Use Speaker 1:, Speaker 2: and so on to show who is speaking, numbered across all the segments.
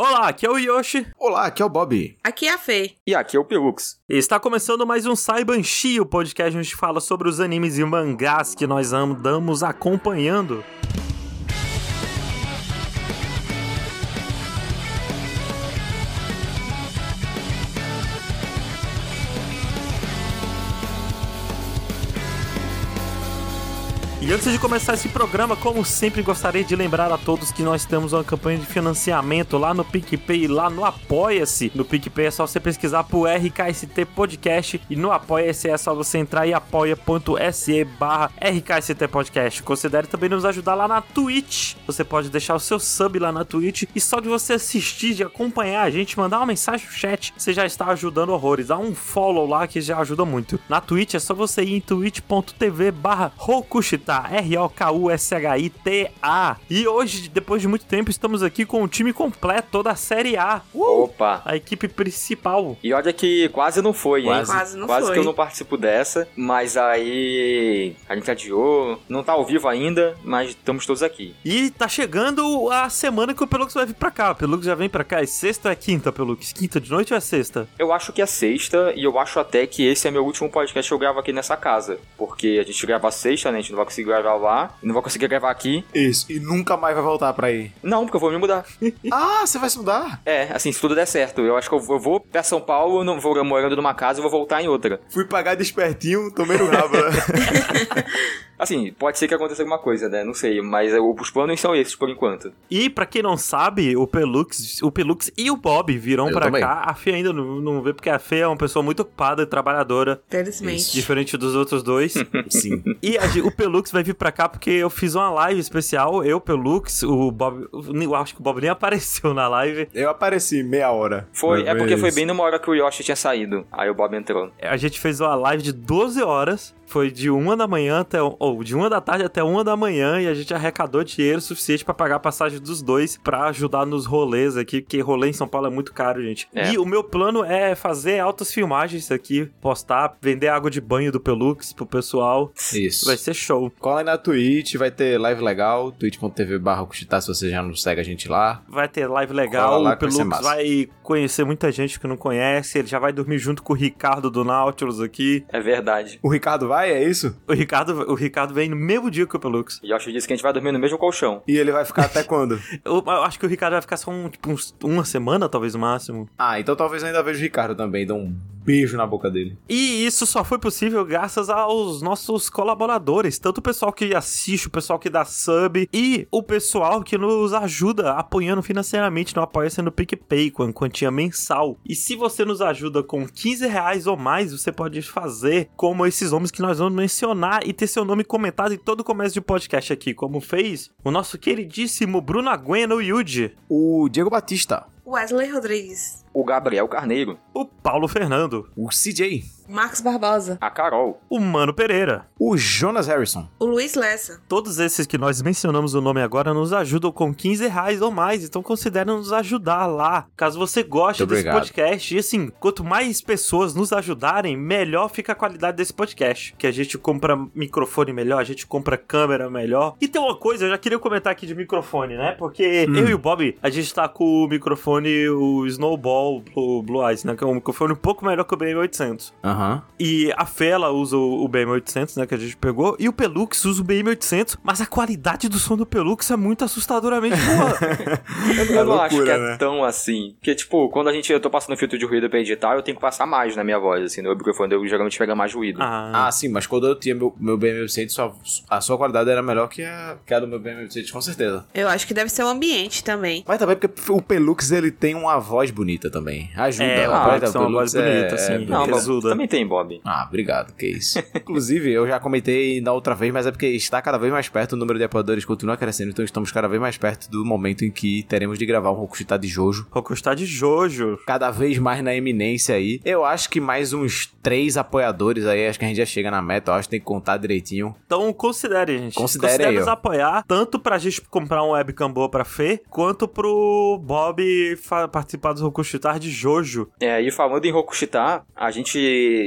Speaker 1: Olá, aqui é o Yoshi.
Speaker 2: Olá, aqui é o Bob.
Speaker 3: Aqui é a Fê.
Speaker 4: E aqui é o Pelux.
Speaker 1: E está começando mais um Saibanshi, o podcast onde a gente fala sobre os animes e mangás que nós andamos acompanhando. E antes de começar esse programa, como sempre, gostaria de lembrar a todos que nós temos uma campanha de financiamento lá no PicPay lá no Apoia-se. No PicPay é só você pesquisar por RKST Podcast e no Apoia-se é só você entrar em apoia.se barra RKST Podcast. Considere também nos ajudar lá na Twitch. Você pode deixar o seu sub lá na Twitch e só de você assistir, de acompanhar a gente, mandar uma mensagem no chat, você já está ajudando horrores. Dá um follow lá que já ajuda muito. Na Twitch é só você ir em twitch.tv barra Rokushita, R-O-K-U-S-H-I-T-A. E hoje, depois de muito tempo, estamos aqui com o time completo, toda a Série A.
Speaker 4: Opa!
Speaker 1: A equipe principal.
Speaker 4: E olha que quase não foi, hein?
Speaker 2: Quase.
Speaker 3: Quase não
Speaker 4: Quase
Speaker 3: foi.
Speaker 4: que eu não participo dessa, mas aí a gente adiou. Não tá ao vivo ainda, mas estamos todos aqui.
Speaker 1: E tá chegando a semana que o Pelux vai vir pra cá. O Pelux já vem pra cá. É sexta ou é quinta, Pelux? Quinta de noite ou é sexta?
Speaker 4: Eu acho que é sexta e eu acho até que esse é meu último podcast que eu gravo aqui nessa casa. Porque a gente grava sexta, né? A gente não vai conseguir gravar lá. Não vai conseguir gravar aqui.
Speaker 2: Isso, e nunca mais vai voltar pra aí.
Speaker 4: Não, porque eu vou me mudar.
Speaker 2: ah, você vai se mudar?
Speaker 4: É, assim, se tudo der certo. Eu acho que eu vou, eu vou pra São Paulo, eu não vou morando numa casa e vou voltar em outra.
Speaker 2: Fui pagar despertinho, tomei no rabo, né?
Speaker 4: Assim, pode ser que aconteça alguma coisa, né? Não sei, mas eu- os planos são esses por enquanto.
Speaker 1: E pra quem não sabe, o Pelux, o Pelux e o Bob virão
Speaker 2: Eu
Speaker 1: pra
Speaker 2: também.
Speaker 1: cá. A Fê ainda não, não vê, porque a Fê é uma pessoa muito ocupada e trabalhadora,
Speaker 3: Felizmente.
Speaker 1: diferente dos outros dois.
Speaker 2: Sim.
Speaker 1: E a o Pelux vai vir pra cá porque eu fiz uma live especial, eu, Pelux, o Bob. Eu acho que o Bob nem apareceu na live.
Speaker 2: Eu apareci meia hora.
Speaker 4: Foi, é porque foi bem numa hora que o Yoshi tinha saído. Aí o Bob entrou.
Speaker 1: A gente fez uma live de 12 horas. Foi de uma da manhã até. Ou de uma da tarde até uma da manhã. E a gente arrecadou dinheiro suficiente pra pagar a passagem dos dois pra ajudar nos rolês aqui. Porque rolê em São Paulo é muito caro, gente.
Speaker 4: É.
Speaker 1: E o meu plano é fazer altas filmagens aqui, postar, vender água de banho do Pelux pro pessoal.
Speaker 2: Isso.
Speaker 1: Vai ser show.
Speaker 2: Cola aí na Twitch, vai ter live legal, twitch.tv barra se você já não segue a gente lá.
Speaker 1: Vai ter live legal.
Speaker 2: Lá
Speaker 1: O
Speaker 2: que vai
Speaker 1: Pelux vai conhecer muita gente que não conhece. Ele já vai dormir junto com o Ricardo do Nautilus aqui.
Speaker 4: É verdade.
Speaker 2: O Ricardo vai, é isso?
Speaker 1: O Ricardo, o Ricardo vem no mesmo dia que o Pelux.
Speaker 4: O Yoshi disse que a gente vai dormir no mesmo colchão.
Speaker 2: E ele vai ficar até quando?
Speaker 1: Eu, eu acho que o Ricardo vai ficar só um, tipo, uns- uma semana, talvez no máximo.
Speaker 2: Ah, então talvez eu ainda veja o Ricardo também, dá um beijo na boca dele.
Speaker 1: E isso só foi possível graças aos nossos colaboradores, tanto o pessoal que assiste, o pessoal que dá sub e o pessoal que nos ajuda apoiando financeiramente no Apoia-se no PicPay com quantia mensal. E se você nos ajuda com 15 reais ou mais, você pode fazer como esses homens que nós vamos mencionar e ter seu nome comentado em todo o começo de podcast aqui, como fez o nosso queridíssimo Bruno Agueno Yuji,
Speaker 2: O Diego Batista.
Speaker 3: Wesley Rodrigues.
Speaker 4: O Gabriel Carneiro.
Speaker 1: o Paulo Fernando,
Speaker 2: O CJ.
Speaker 3: Marcos Barbosa.
Speaker 4: A Carol.
Speaker 1: o Mano Pereira.
Speaker 2: O Jonas Harrison.
Speaker 3: O Luiz Lessa.
Speaker 1: Todos esses que nós mencionamos o nome agora nos ajudam com 15 reais ou mais, então considere nos ajudar lá. Caso você goste
Speaker 2: Muito
Speaker 1: desse
Speaker 2: obrigado.
Speaker 1: podcast, e assim, quanto mais pessoas nos ajudarem, melhor fica a qualidade desse podcast. Que a gente compra microfone melhor, a gente compra câmera melhor. E tem uma coisa, eu já queria comentar aqui de microfone, né? Porque
Speaker 2: Hum.
Speaker 1: eu e o Bob, a gente tá com o microfone, o Snowball Blue, Blue Eyes, né? Que é um microfone um pouco melhor que o BM800.
Speaker 2: Aham.
Speaker 1: E a Fela usa o o BM800, né, que a gente pegou, e o Pelux usa o BM800, mas a qualidade do som do Pelux é muito assustadoramente boa.
Speaker 4: Eu não acho que
Speaker 2: loucura,
Speaker 4: é
Speaker 2: né?
Speaker 4: tão assim. Porque, tipo, quando a gente, eu tô passando filtro de ruído pra editar, eu tenho que passar mais na minha voz, assim. No microfone eu geralmente pega mais ruído.
Speaker 1: ah,
Speaker 2: Ah, sim, mas quando eu tinha meu, meu BM800, sua- a sua qualidade era melhor que a, que a do meu BM800, com certeza.
Speaker 3: Eu acho que deve ser o ambiente também.
Speaker 2: Mas também porque o Pelux, ele tem uma voz bonita também. Ajuda.
Speaker 1: É, uma
Speaker 2: voz
Speaker 1: é uma voz
Speaker 2: Pelux
Speaker 1: bonita, assim.
Speaker 4: não, também tem, Bob.
Speaker 2: Ah, obrigado, que isso. Inclusive, eu já comentei na outra vez, mas é porque está cada vez mais perto, o número de apoiadores continua crescendo, então estamos cada vez mais perto do momento em que teremos de gravar um Rokushita de Jojo.
Speaker 1: Rokustar de Jojo.
Speaker 2: Cada vez mais na eminência aí. Eu acho que mais uns três apoiadores aí, acho que a gente já chega na meta, eu acho que tem que contar direitinho.
Speaker 1: Então considere, gente.
Speaker 2: Considere aí,
Speaker 1: nos apoiar, tanto pra gente comprar um webcam boa pra Fê, quanto pro Bob participar do Rokustar Rokushitar de Jojo.
Speaker 4: É, e falando em Rokushitar, a gente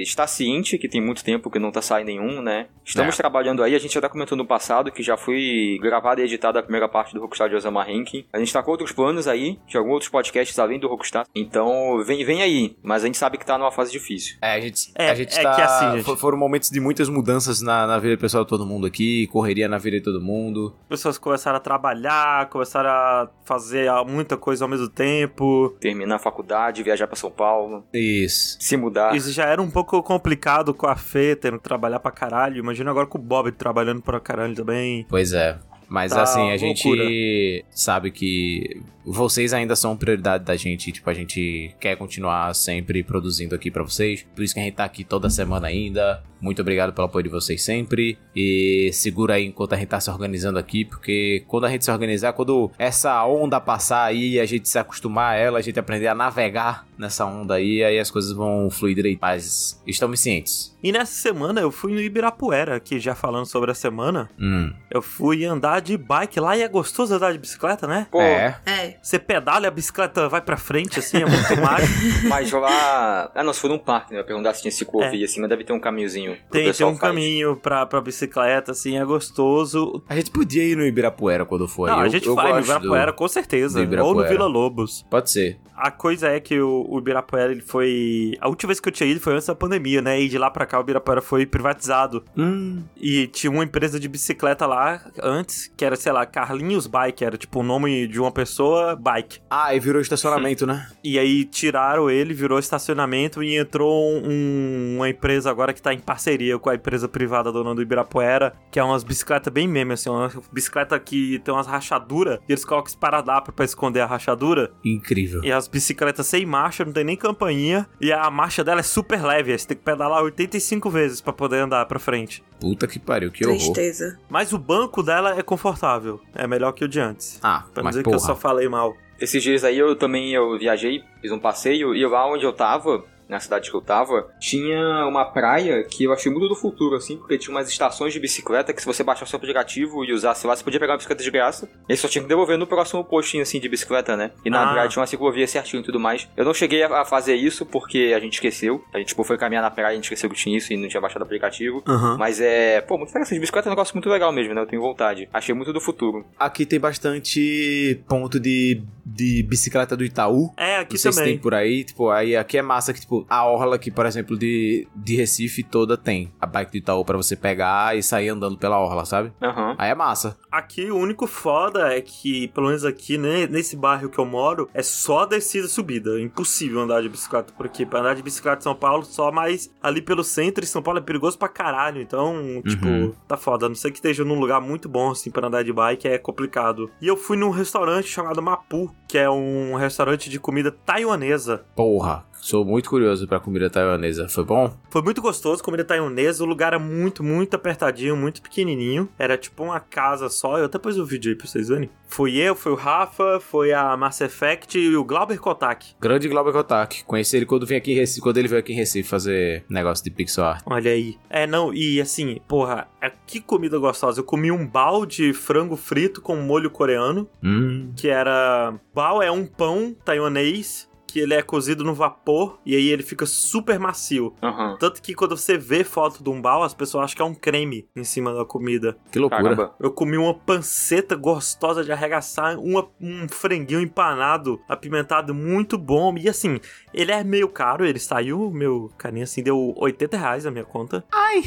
Speaker 4: está ciente que tem muito tempo que não tá saindo nenhum, né? Estamos
Speaker 2: É.
Speaker 4: trabalhando aí, a gente já comentou no passado que já foi gravada e editada a primeira parte do Rokustar de Osama Ranking. A gente tá com outros planos aí, de alguns outros podcasts além do Rokustar. Então, vem, vem aí, mas a gente sabe que tá numa fase difícil.
Speaker 2: É, a gente,
Speaker 1: É,
Speaker 2: a gente
Speaker 1: é
Speaker 2: tá.
Speaker 1: que assim, gente-
Speaker 2: fo- Foram momentos de muitas mudanças na, na vida pessoal de todo mundo aqui, correria na vida de todo mundo.
Speaker 1: Pessoas começaram a trabalhar, começaram a fazer muita coisa ao mesmo tempo.
Speaker 4: Terminar a faculdade, viajar pra São Paulo,
Speaker 2: Isso.
Speaker 4: se mudar.
Speaker 1: Isso já era um pouco complicado com a Fê tendo que trabalhar pra caralho. Agora com o Bob trabalhando pra caralho também.
Speaker 2: Pois é. Mas
Speaker 1: Tá
Speaker 2: assim, a
Speaker 1: loucura.
Speaker 2: gente sabe que vocês ainda são prioridade da gente. Tipo, a gente quer continuar sempre produzindo aqui pra vocês. Por isso que a gente tá aqui toda semana ainda. Muito obrigado pelo apoio de vocês sempre. E segura aí enquanto a gente tá se organizando aqui. Porque quando a gente se organizar, quando essa onda passar aí, a gente se acostumar a ela, a gente aprender a navegar nessa onda aí, aí as coisas vão fluir direito. Mas estamos cientes.
Speaker 1: E nessa semana eu fui no Ibirapuera, que já falando sobre a semana,
Speaker 2: Hum.
Speaker 1: eu fui andar de bike lá e é gostoso andar de bicicleta, né?
Speaker 4: Pô,
Speaker 2: É.
Speaker 3: É.
Speaker 1: Você pedala e a bicicleta vai pra frente, assim, é muito mágico.
Speaker 4: mas lá. Ah, não, se for num parque, né? Eu ia perguntar se tinha ciclovia assim, mas deve ter um caminhozinho.
Speaker 1: Tem, tem um
Speaker 4: faz.
Speaker 1: caminho pra, pra bicicleta, assim, é gostoso.
Speaker 2: A gente podia ir no Ibirapuera quando for.
Speaker 1: Não,
Speaker 2: Eu-
Speaker 1: a gente
Speaker 2: eu
Speaker 1: vai no
Speaker 2: gosto do-
Speaker 1: Ibirapuera, com certeza.
Speaker 2: do
Speaker 1: Ou no
Speaker 2: Ibirapuera.
Speaker 1: Vila Lobos.
Speaker 2: Pode ser.
Speaker 1: A coisa é que o, o Ibirapuera, ele foi... A última vez que eu tinha ido foi antes da pandemia, né? E de lá pra cá o Ibirapuera foi privatizado.
Speaker 2: Hum.
Speaker 1: E tinha uma empresa de bicicleta lá antes, que era, sei lá, Carlinhos Bike. Era tipo o nome de uma pessoa, Bike.
Speaker 2: Ah, e virou estacionamento, né?
Speaker 1: E aí tiraram ele, virou estacionamento e entrou um- uma empresa agora que tá em parceria com a empresa privada dona do Ibirapuera, que é umas bicicletas bem meme, assim, uma bicicleta que tem umas rachaduras e eles colocam esparadrapo pra esconder a rachadura.
Speaker 2: Incrível.
Speaker 1: E as bicicletas sem marcha, não tem nem campainha, e a marcha dela é super leve, aí você tem que pedalar 85 vezes pra poder andar pra frente.
Speaker 2: Puta que pariu, que horror.
Speaker 3: Tristeza.
Speaker 1: Mas o banco dela é confortável, é melhor que o de antes.
Speaker 2: Ah,
Speaker 1: Pra não
Speaker 2: mas
Speaker 1: dizer que eu
Speaker 2: porra.
Speaker 1: só falei mal.
Speaker 4: Esses dias aí eu também eu viajei, fiz um passeio, e lá onde eu tava, na cidade que eu tava, tinha uma praia que eu achei muito do futuro, assim, porque tinha umas estações de bicicleta que se você baixasse o aplicativo e usasse lá, você podia pegar uma bicicleta de graça, e só tinha que devolver no próximo postinho, assim, de bicicleta, né? E na
Speaker 1: Ah.
Speaker 4: praia tinha uma ciclovia certinho e tudo mais. Eu não cheguei a fazer isso porque a gente esqueceu. A gente, tipo, foi caminhar na praia, a gente esqueceu que tinha isso e não tinha baixado o aplicativo.
Speaker 1: Aham.
Speaker 4: Mas é, pô, muito interessante. Bicicleta é um negócio muito legal mesmo, né? Eu tenho vontade. Achei muito do futuro.
Speaker 2: Aqui tem bastante ponto de, de bicicleta do Itaú.
Speaker 1: É,
Speaker 2: Não
Speaker 1: aqui
Speaker 2: se
Speaker 1: também.
Speaker 2: tem por aí, tipo, aí aqui é massa que, tipo, a orla aqui, por exemplo, de, de Recife toda tem a bike do Itaú pra você pegar e sair andando pela orla, sabe?
Speaker 4: Aham.
Speaker 2: Aí é massa.
Speaker 1: Aqui o único foda é que, pelo menos aqui, né, nesse bairro que eu moro, é só descida e subida. É impossível andar de bicicleta por aqui. Pra andar de bicicleta em São Paulo, só mais ali pelo centro, e São Paulo é perigoso pra caralho. Então, tipo,
Speaker 2: Uhum.
Speaker 1: tá foda. A não sei que esteja num lugar muito bom, assim, pra andar de bike, é complicado. E eu fui num restaurante chamado Mapu, que é um restaurante de comida taiwanesa.
Speaker 2: Porra, sou muito curioso pra comida taiwanesa. Foi bom?
Speaker 1: Foi muito gostoso, comida taiwanesa. O lugar é muito, muito apertadinho, muito pequenininho. Era tipo uma casa só. Eu até pus o vídeo aí pra vocês verem. Fui eu, foi o Rafa, foi a Mass Effect e o Glauber Kotak.
Speaker 2: Grande Glauber Kotak. Conheci ele quando, vim aqui em Recife, quando ele veio aqui em Recife fazer negócio de pixel art.
Speaker 1: Olha aí. É, não, e assim, porra, é, que comida gostosa. Eu comi um bao de frango frito com molho coreano,
Speaker 2: Hum.
Speaker 1: que era. Bao é um pão taiwanês que ele é cozido no vapor e aí ele fica super macio.
Speaker 4: Aham.
Speaker 1: Tanto que quando você vê foto de um bao, as pessoas acham que é um creme em cima da comida.
Speaker 2: Que loucura.
Speaker 4: Caramba.
Speaker 1: Eu comi uma panceta gostosa de arregaçar, uma- um franguinho empanado, apimentado, muito bom. E assim, ele é meio caro, ele saiu, meu carinha assim, deu 80 reais na minha conta. Ai!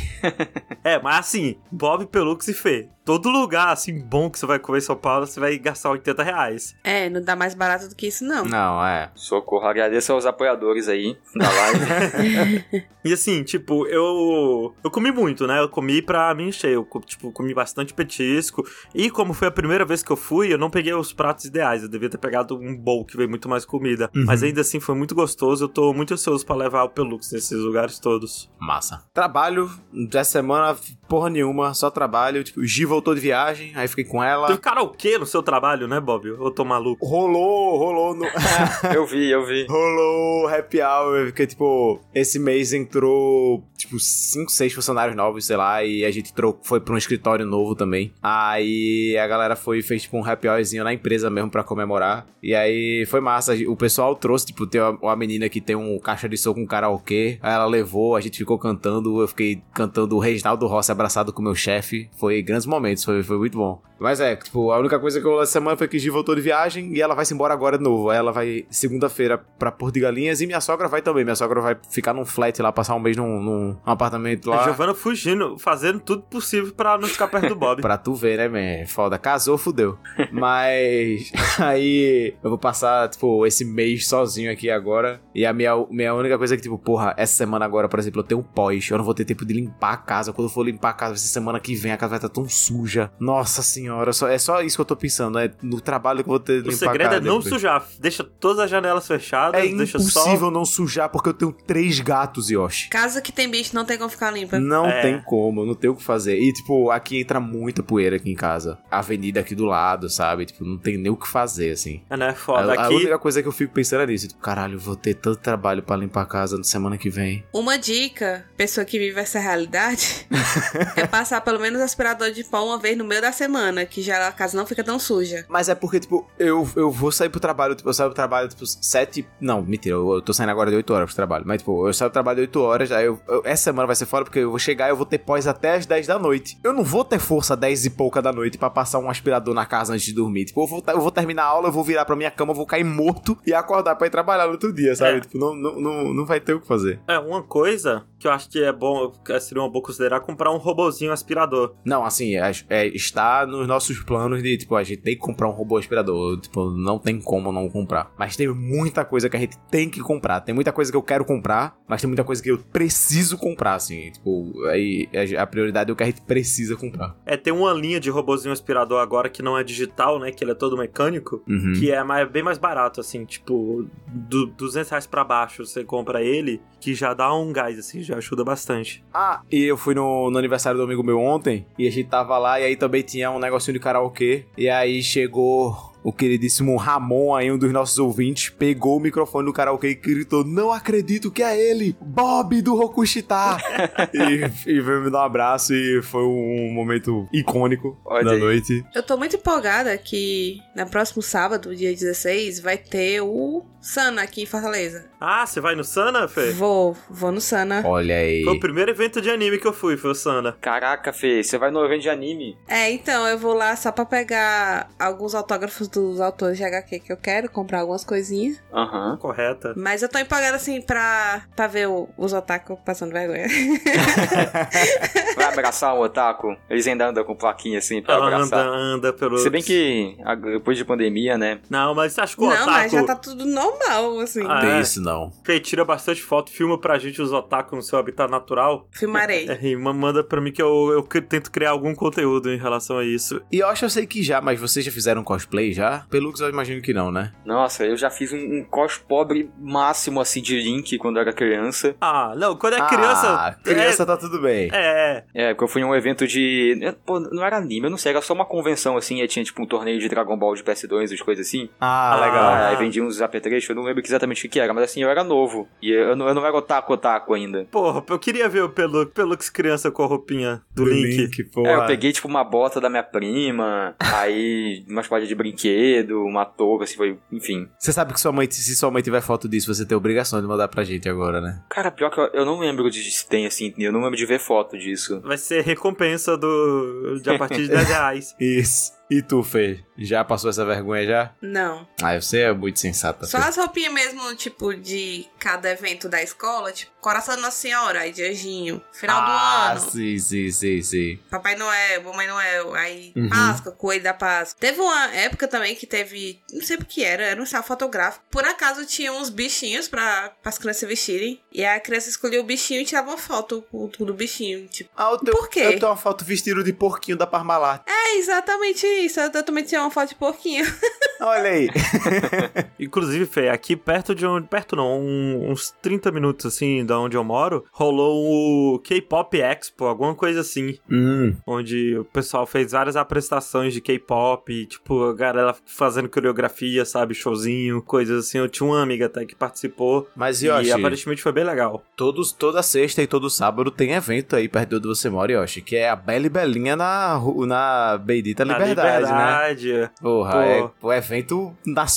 Speaker 1: é, mas assim, Bob Pelux e Fê, todo lugar assim bom que você vai comer em São Paulo, você vai gastar 80 reais.
Speaker 3: É, não dá mais barato do que isso, não.
Speaker 2: Não, é.
Speaker 4: Socorro. Agradeço aos apoiadores aí da live.
Speaker 1: E assim, tipo, eu. Eu comi muito, né? Eu comi pra me encher. Eu, tipo, comi bastante petisco. E como foi a primeira vez que eu fui, eu não peguei os pratos ideais. Eu devia ter pegado um bowl que veio muito mais comida. Mas ainda assim foi muito gostoso. Eu tô muito ansioso pra levar o Pelux nesses lugares todos.
Speaker 2: Massa. Trabalho, dessa semana, porra nenhuma, só trabalho. Tipo, o Gi voltou de viagem, aí fiquei com ela.
Speaker 1: Teve karaokê no seu trabalho, né, Bob? Eu tô maluco.
Speaker 2: Rolou, rolou no.
Speaker 4: eu vi, eu vi.
Speaker 2: rolou happy hour, porque, tipo, esse mês entrou, tipo, tipo, cinco, seis funcionários novos, sei lá, e a gente trocou, foi pra um escritório novo também. Aí a galera foi fez, tipo, um happy hourzinho na empresa mesmo pra comemorar. E aí foi massa. O pessoal trouxe, tipo, tem uma, uma menina que tem um caixa de som com karaokê. Aí ela levou, a gente ficou cantando. Eu fiquei cantando o Reginaldo Rossi abraçado com o meu chefe. Foi grandes momentos, foi, foi muito bom. Mas é, tipo, a única coisa que eu essa semana foi que Gi voltou de viagem e ela vai se embora agora de novo. Aí ela vai segunda-feira pra Porto de Galinhas e minha sogra vai também. Minha sogra vai ficar num flat lá, passar um mês num, num apartamento lá.
Speaker 1: A Giovana fugindo, fazendo tudo possível pra não ficar perto do Bob.
Speaker 2: pra tu ver, né, man? Foda. Casou, fudeu. Mas aí eu vou passar, tipo, esse mês sozinho aqui agora. E a minha, minha única coisa é que, tipo, porra, essa semana agora, por exemplo, eu tenho um pós. Eu não vou ter tempo de limpar a casa. Quando eu for limpar a casa, essa semana que vem, a casa vai estar tão suja. Nossa senhora, só, é só isso que eu tô pensando. É no trabalho que eu vou ter de
Speaker 1: O
Speaker 2: limpar a
Speaker 1: segredo
Speaker 2: casa.
Speaker 1: é não
Speaker 2: depois.
Speaker 1: sujar. Deixa todas as janelas fechadas,
Speaker 2: É
Speaker 1: deixa
Speaker 2: impossível
Speaker 1: só.
Speaker 2: não sujar porque eu tenho três gatos, Yoshi.
Speaker 3: Casa que tem bicho não tem como ficar limpa.
Speaker 2: Não
Speaker 1: É.
Speaker 2: tem como, não tem o que fazer. E, tipo, aqui entra muita poeira aqui em casa. A avenida aqui do lado, sabe? Tipo, não tem nem o que fazer, assim.
Speaker 1: É, né? Foda.
Speaker 2: A, a
Speaker 1: Aqui,
Speaker 2: única coisa que eu fico pensando é nisso. Tipo, caralho, eu vou ter tanto trabalho pra limpar a casa na semana que vem.
Speaker 3: Uma dica, pessoa que vive essa realidade, é passar pelo menos aspirador de pão uma vez no meio da semana, que já a casa não fica tão suja.
Speaker 2: Mas é porque, tipo, eu, eu vou sair pro trabalho, tipo, eu saio pro trabalho, tipo, sete... Não, mentira, eu, eu tô saindo agora de 8 horas pro trabalho. Mas, tipo, eu saio pro trabalho de 8 horas, aí eu, eu- essa semana vai ser fora porque eu vou chegar e eu vou ter pós até as 10 da noite. Eu não vou ter força 10 e pouca da noite pra passar um aspirador na casa antes de dormir. Tipo, eu vou, eu vou terminar a aula, eu vou virar pra minha cama, eu vou cair morto e acordar pra ir trabalhar no outro dia, sabe?
Speaker 1: É.
Speaker 2: Tipo, não, não, não, não vai ter o que fazer.
Speaker 1: é uma coisa que eu acho que é bom, que seria uma boa considerar, comprar um robozinho aspirador.
Speaker 2: Não, assim, é, é- está nos nossos planos de, tipo, a gente tem que comprar um robô aspirador. Tipo, não tem como não comprar. Mas tem muita coisa que a gente tem que comprar. Tem muita coisa que eu quero comprar, mas tem muita coisa que eu preciso comprar, assim. Tipo, aí a- a prioridade é o que a gente precisa comprar.
Speaker 1: É, tem uma linha de robozinho aspirador agora que não é digital, né? Que ele é todo mecânico.
Speaker 2: Uhum.
Speaker 1: Que é mais, bem mais barato, assim, tipo, do 200 reais pra baixo você compra ele, que já dá um gás, assim, já ajuda bastante.
Speaker 2: Ah, e eu fui no, no aniversário do amigo meu ontem, e a gente tava lá, e aí também tinha um negocinho de karaokê, e aí chegou o queridíssimo Ramon aí, um dos nossos ouvintes, pegou o microfone do karaokê e gritou, não acredito que é ele, Bob do Rokushita! e, e veio me dar um abraço, e foi um momento icônico
Speaker 4: Olha
Speaker 2: da
Speaker 4: aí.
Speaker 2: noite.
Speaker 3: Eu tô muito empolgada que no próximo sábado, dia 16, vai ter o Sana aqui em Fortaleza.
Speaker 1: Ah, você vai no Sana, Fê?
Speaker 3: Vou, vou no Sana.
Speaker 2: Olha aí.
Speaker 1: Foi o primeiro evento de anime que eu fui, foi o Sana.
Speaker 4: Caraca, Fê, você vai no evento de anime?
Speaker 3: É, então, eu vou lá só pra pegar alguns autógrafos dos autores de HQ que eu quero, comprar algumas coisinhas.
Speaker 4: Aham.
Speaker 1: Correta.
Speaker 3: Mas eu tô empolgada, assim, pra, pra ver o- os otaku passando vergonha.
Speaker 4: Vai abraçar um otaku? Eles ainda andam com plaquinha assim pra
Speaker 1: Ela anda,
Speaker 4: abraçar.
Speaker 1: anda pelo.
Speaker 4: Se bem que depois de pandemia, né?
Speaker 1: Não, mas acho que o
Speaker 3: Não,
Speaker 1: otaku.
Speaker 3: mas já tá tudo normal, assim.
Speaker 1: Ah,
Speaker 2: Tem
Speaker 1: é.
Speaker 2: isso não.
Speaker 1: Fê, tira bastante foto, filma pra gente os otaku no seu habitat natural.
Speaker 3: Filmarei.
Speaker 1: É, e ma- manda pra mim que eu, eu tento criar algum conteúdo em relação a isso.
Speaker 2: E eu acho que eu sei que já, mas vocês já fizeram cosplay já? Pelux eu imagino que não, né?
Speaker 4: Nossa, eu já fiz um, um cos pobre máximo assim de Link quando eu era criança.
Speaker 1: Ah, não, quando é criança.
Speaker 2: Ah, criança tá tudo bem.
Speaker 1: É, é.
Speaker 4: É, porque eu fui em um evento de. é, Pô, não era anime, eu não sei, era só uma convenção assim, aí tinha tipo um torneio de Dragon Ball de PS2, as coisas assim.
Speaker 2: Ah,
Speaker 1: Ah,
Speaker 2: legal.
Speaker 4: Ah, aí vendia uns apetrechos, eu não lembro exatamente o que era, mas assim, eu era novo. E eu não, eu não era otaku otaku ainda.
Speaker 1: Porra, eu queria ver o Pelux, Pelux criança com a roupinha do, Link.
Speaker 2: porra.
Speaker 4: É, eu peguei tipo uma bota da minha prima, aí umas palhas de brinquedo, uma touca, assim, foi. Enfim.
Speaker 2: Você sabe que sua mãe, se sua mãe tiver foto disso, você tem obrigação de mandar pra gente agora, né?
Speaker 4: Cara, pior que eu, eu não lembro de se tem assim, eu não lembro de ver foto disso.
Speaker 1: Vai ser recompensa do de a partir de 10 reais.
Speaker 2: Isso. E tu, Fê? Já passou essa vergonha já?
Speaker 3: Não.
Speaker 2: Ah, você é muito sensata,
Speaker 3: Só
Speaker 2: Fê.
Speaker 3: as roupinhas mesmo, tipo, de cada evento da escola, tipo, Coração da Nossa Senhora, aí de anjinho, final
Speaker 2: ah,
Speaker 3: do ano,
Speaker 2: sim, sim, sim, sim.
Speaker 3: Papai Noel, Mamãe Noel, aí
Speaker 2: Uhum.
Speaker 3: Páscoa, Coelho da Páscoa. Teve uma época também que teve, não sei o que era, era um salão fotográfico. Por acaso tinha uns bichinhos pra as crianças vestirem, e a criança escolhia o bichinho e tirava uma foto com o do bichinho, tipo.
Speaker 2: Ah, o teu,
Speaker 3: Por quê?
Speaker 2: Eu tenho uma foto vestido de porquinho da Parmalat.
Speaker 3: É exatamente isso, eu também tinha uma foto de porquinho.
Speaker 2: Olha aí.
Speaker 1: Inclusive, Fê, aqui perto de onde. Perto não, um- uns 30 minutos assim da onde eu moro, rolou o K-Pop Expo, alguma coisa assim.
Speaker 2: Hum.
Speaker 1: Onde o pessoal fez várias apresentações de K-pop, tipo, a galera fazendo coreografia, sabe, showzinho, coisas assim. Eu tinha uma amiga até que participou.
Speaker 2: Mas,
Speaker 1: E
Speaker 2: Yoshi,
Speaker 1: aparentemente foi bem legal.
Speaker 2: todos, toda sexta e todo sábado tem evento aí perto de onde você mora, Yoshi, que é a Bela e Belinha na, na Bendita
Speaker 1: Na
Speaker 2: Liberdade, né?
Speaker 1: liberdade.
Speaker 2: Porra,
Speaker 1: Pô.
Speaker 2: é o evento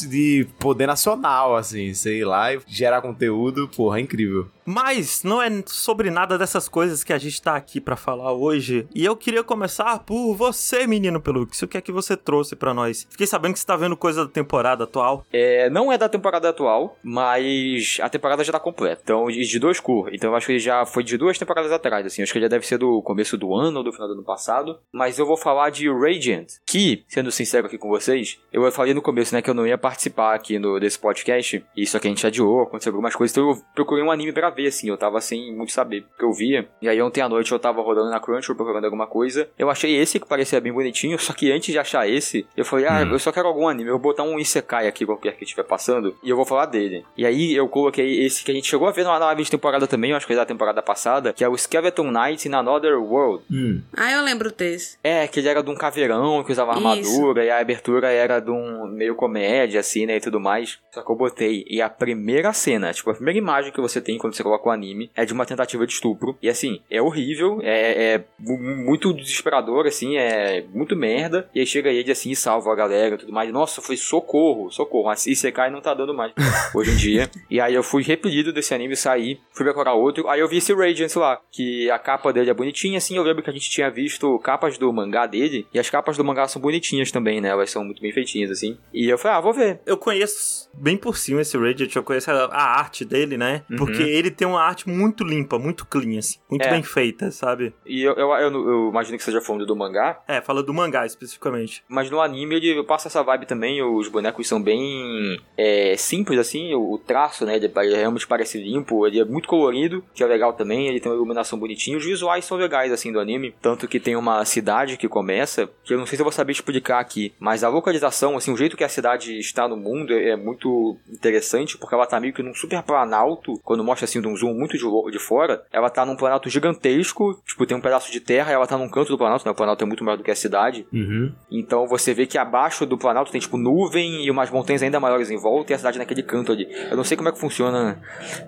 Speaker 2: de poder nacional, assim, sei lá, e gerar conteúdo, porra, é incrível.
Speaker 1: Mas não é sobre nada dessas coisas que a gente tá aqui pra falar hoje. E eu queria começar por você, menino Pelux. O que é que você trouxe pra nós? Fiquei sabendo que você tá vendo coisa da temporada atual.
Speaker 4: É, não é da temporada atual, mas a temporada já tá completa. Então, de, dois cor. Então, eu acho que ele já foi de duas temporadas atrás, assim. Acho que ele já deve ser do começo do ano ou do final do ano passado. Mas eu vou falar de Radiant, que, sendo sincero aqui com vocês, eu falei no começo, né, que eu não ia participar aqui no, desse podcast. Isso aqui a gente adiou, aconteceu algumas coisas. Então, eu procurei um anime pra ver, assim. Eu tava sem muito saber o que eu via. E aí, ontem à noite eu tava rodando na Crunchyroll procurando alguma coisa. Eu achei esse que parecia bem bonitinho, só que antes de achar esse, eu falei, ah,
Speaker 2: Hum.
Speaker 4: eu só quero algum anime. Eu vou botar um Isekai aqui, qualquer que estiver passando, e eu vou falar dele. E aí eu coloquei esse que a gente chegou a ver na live de temporada também, eu acho que é da temporada passada, que é o Skeleton Knight in Another World.
Speaker 2: Hum.
Speaker 3: Ah, eu lembro desse.
Speaker 4: É, que ele era de um caveirão que usava
Speaker 3: Isso.
Speaker 4: armadura, e a abertura era de um meio comédia, assim, né, e tudo mais. Só que eu botei, e a primeira cena, tipo, a primeira imagem que você tem quando você coloca o anime é de uma tentativa de estupro. E assim, é horrível, é, é mu- muito desesperador, assim, é muito merda. E aí chega ele assim e salva a galera e tudo mais. Nossa, foi socorro, socorro. Assim, Isekai não tá dando mais hoje em dia. E aí eu fui repelido desse anime, saí, fui procurar outro. Aí eu vi esse Radiant lá, que a capa dele é bonitinha, assim. Eu lembro que a gente tinha visto capas do mangá dele. E as capas do mangá são bonitinhas também, né? Elas são muito bem feitinhas, assim. E eu falei, ah, vou ver.
Speaker 1: Eu conheço bem por cima esse Radiant, eu conheço a, a arte dele, né?
Speaker 4: Uhum.
Speaker 1: Porque ele tem uma arte muito limpa, muito clean, assim. Muito
Speaker 4: É.
Speaker 1: bem feita, sabe?
Speaker 4: E eu, eu, eu, eu imagino que seja falando do mangá.
Speaker 1: É, fala do mangá especificamente.
Speaker 4: Mas no anime ele passa essa vibe também, os bonecos são bem é, simples assim, o, o traço, né, ele, realmente parece limpo, ele é muito colorido, que é legal também, ele tem uma iluminação bonitinha, os visuais são legais assim do anime, tanto que tem uma cidade que começa, que eu não sei se eu vou saber explicar aqui, mas a localização, assim, o jeito que a cidade está no mundo é, é muito interessante, porque ela tá meio que num super planalto, quando mostra assim de um zoom muito de, de fora, ela tá num planalto gigantesco, tipo, tem um pedaço de terra, e ela tá num canto do planalto, né, o planalto é muito maior do que a cidade,
Speaker 2: Uhum.
Speaker 4: então você vê que abaixo do Planalto tem tipo nuvem e umas montanhas ainda maiores em volta e a cidade naquele canto ali. Eu não sei como é que funciona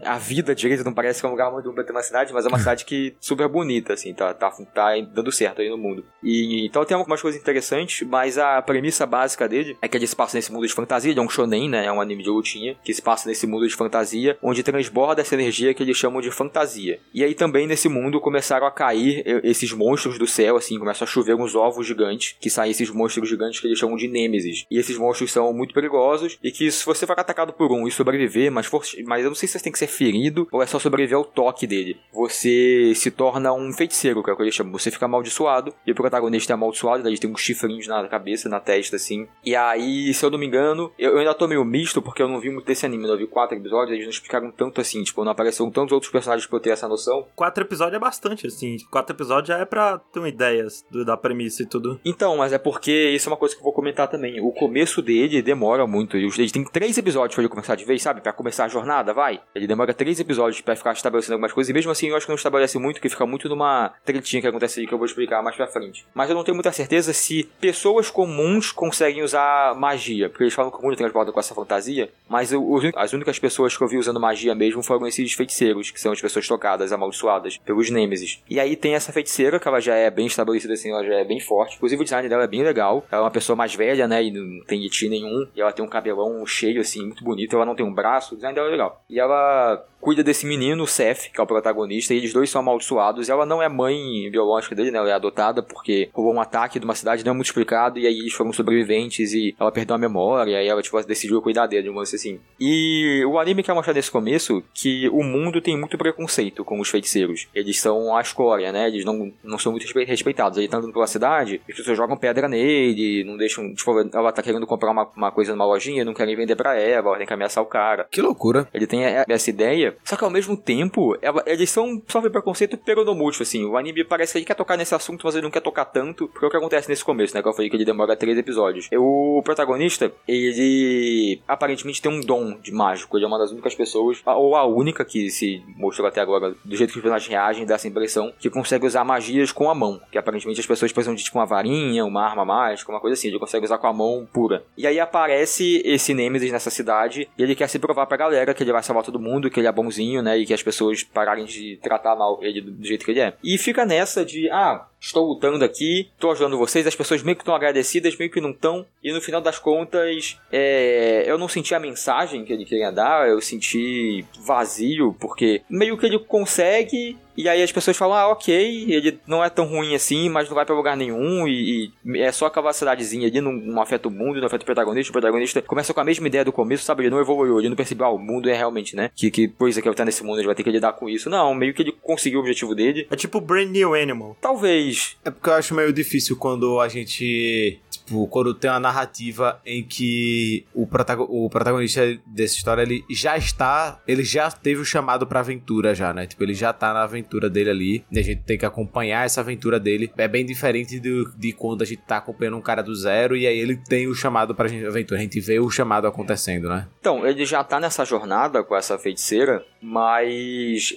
Speaker 4: a vida direito, não parece que é um lugar muito bonito na cidade, mas é uma cidade que super bonita, assim, tá, tá, tá dando certo aí no mundo. E então tem algumas coisas interessantes, mas a premissa básica dele é que ele se passa nesse mundo de fantasia, ele é um shonen, né? É um anime de lutinha, que se passa nesse mundo de fantasia, onde transborda essa energia que eles chamam de fantasia. E aí também nesse mundo começaram a cair esses monstros do céu, assim, começam a chover uns ovos gigantes, que saem esses monstros gigantes que eles chamam de Nêmesis. E esses monstros são muito perigosos, e que se você for atacado por um e sobreviver, mas, for, mas eu não sei se você tem que ser ferido ou é só sobreviver ao toque dele. Você se torna um feiticeiro, que é o que eles chamam. Você fica amaldiçoado, e o protagonista é amaldiçoado, daí ele tem uns chifrinhos na cabeça, na testa, assim. E aí, se eu não me engano, eu, eu ainda tô meio misto, porque eu não vi muito desse anime, né? eu vi quatro episódios, eles não explicaram tanto assim, tipo, não apareceram tantos outros personagens pra eu ter essa noção.
Speaker 1: Quatro episódios é bastante, assim. Quatro episódios já é pra ter uma ideia do- da premissa e tudo.
Speaker 4: Então, mas é porque isso é uma coisa que eu vou comentar também. O começo dele demora muito. Ele tem três episódios pra ele começar de vez, sabe? Pra começar a jornada, vai. Ele demora três episódios pra ficar estabelecendo algumas coisas. E mesmo assim, eu acho que não estabelece muito, que fica muito numa tretinha que acontece aí que eu vou explicar mais pra frente. Mas eu não tenho muita certeza se pessoas comuns conseguem usar magia. Porque eles falam que o mundo transborda com essa fantasia. Mas eu- as únicas pessoas que eu vi usando magia mesmo foram esses feiticeiros, que são as pessoas tocadas, amaldiçoadas pelos Nêmesis. E aí tem essa feiticeira, que ela já é bem estabelecida assim, ela já é bem forte. Inclusive o design dela é bem legal. Ela é uma pessoa mais velha, né? E não tem iti nenhum. E ela tem um cabelão cheio, assim, muito bonito. Ela não tem um braço. O design dela é legal. E ela cuida desse menino, o Seth, que é o protagonista, e eles dois são amaldiçoados. Ela não é mãe biológica dele, né? Ela é adotada porque rolou um ataque de uma cidade não é muito explicado, e aí eles foram sobreviventes e ela perdeu a memória, e aí ela, tipo, decidiu cuidar dele, um lance assim. E o anime quer mostrar nesse começo que o mundo tem muito preconceito com os feiticeiros. Eles são a escória, né? Eles não, não são muito respe- respeitados. Ele tá andando pela cidade, as pessoas jogam pedra nele, não deixam. Tipo, ela tá querendo comprar uma, uma coisa numa lojinha, não querem vender pra ela, ela tem que ameaçar o cara.
Speaker 2: Que loucura.
Speaker 4: Ele tem essa ideia Só que ao mesmo tempo, ela- eles são sofrem preconceito peronomúltiplo, assim. O anime parece que ele quer tocar nesse assunto, mas ele não quer tocar tanto. Porque é o que acontece nesse começo, né? Que eu falei que ele demora três episódios. O protagonista, ele aparentemente tem um dom de mágico. Ele é uma das únicas pessoas, ou a única que se mostrou até agora, do jeito que os personagens reagem, dá essa impressão, que consegue usar magias com a mão. Que aparentemente as pessoas precisam de tipo uma varinha, uma arma mágica, uma coisa assim. Ele consegue usar com a mão pura. E aí aparece esse Nemesis nessa cidade e ele quer se provar pra galera que ele vai salvar todo mundo, que ele é bonzinho, né? E que as pessoas pararem de tratar mal ele do jeito que ele é. E fica nessa de, ah, estou lutando aqui, estou ajudando vocês, as pessoas meio que estão agradecidas, meio que não estão. E no final das contas, é, eu não senti a mensagem que ele queria dar, eu senti vazio, porque meio que ele consegue. E aí as pessoas falam, ah, ok, ele não é tão ruim assim, mas não vai pra lugar nenhum, e, e é só aquela cidadezinha ali, não, não afeta o mundo, não afeta o protagonista, o protagonista começa com a mesma ideia do começo, sabe, ele não evoluiu, ele não percebeu, ah, o mundo é realmente, né, que, que coisa que ele tá nesse mundo, ele vai ter que lidar com isso. Não, meio que ele conseguiu o objetivo dele.
Speaker 1: É tipo Brand New Animal.
Speaker 4: Talvez,
Speaker 2: É porque eu acho meio difícil quando a gente. Tipo, quando tem uma narrativa em que o, protago- o protagonista dessa história ele já está. Ele já teve o chamado pra aventura, já, né? Tipo, ele já tá na aventura dele ali. E a gente tem que acompanhar essa aventura dele. É bem diferente do, de quando a gente tá acompanhando um cara do zero e aí ele tem o chamado pra aventura. A gente vê o chamado acontecendo, né?
Speaker 4: Então, ele já tá nessa jornada com essa feiticeira, mas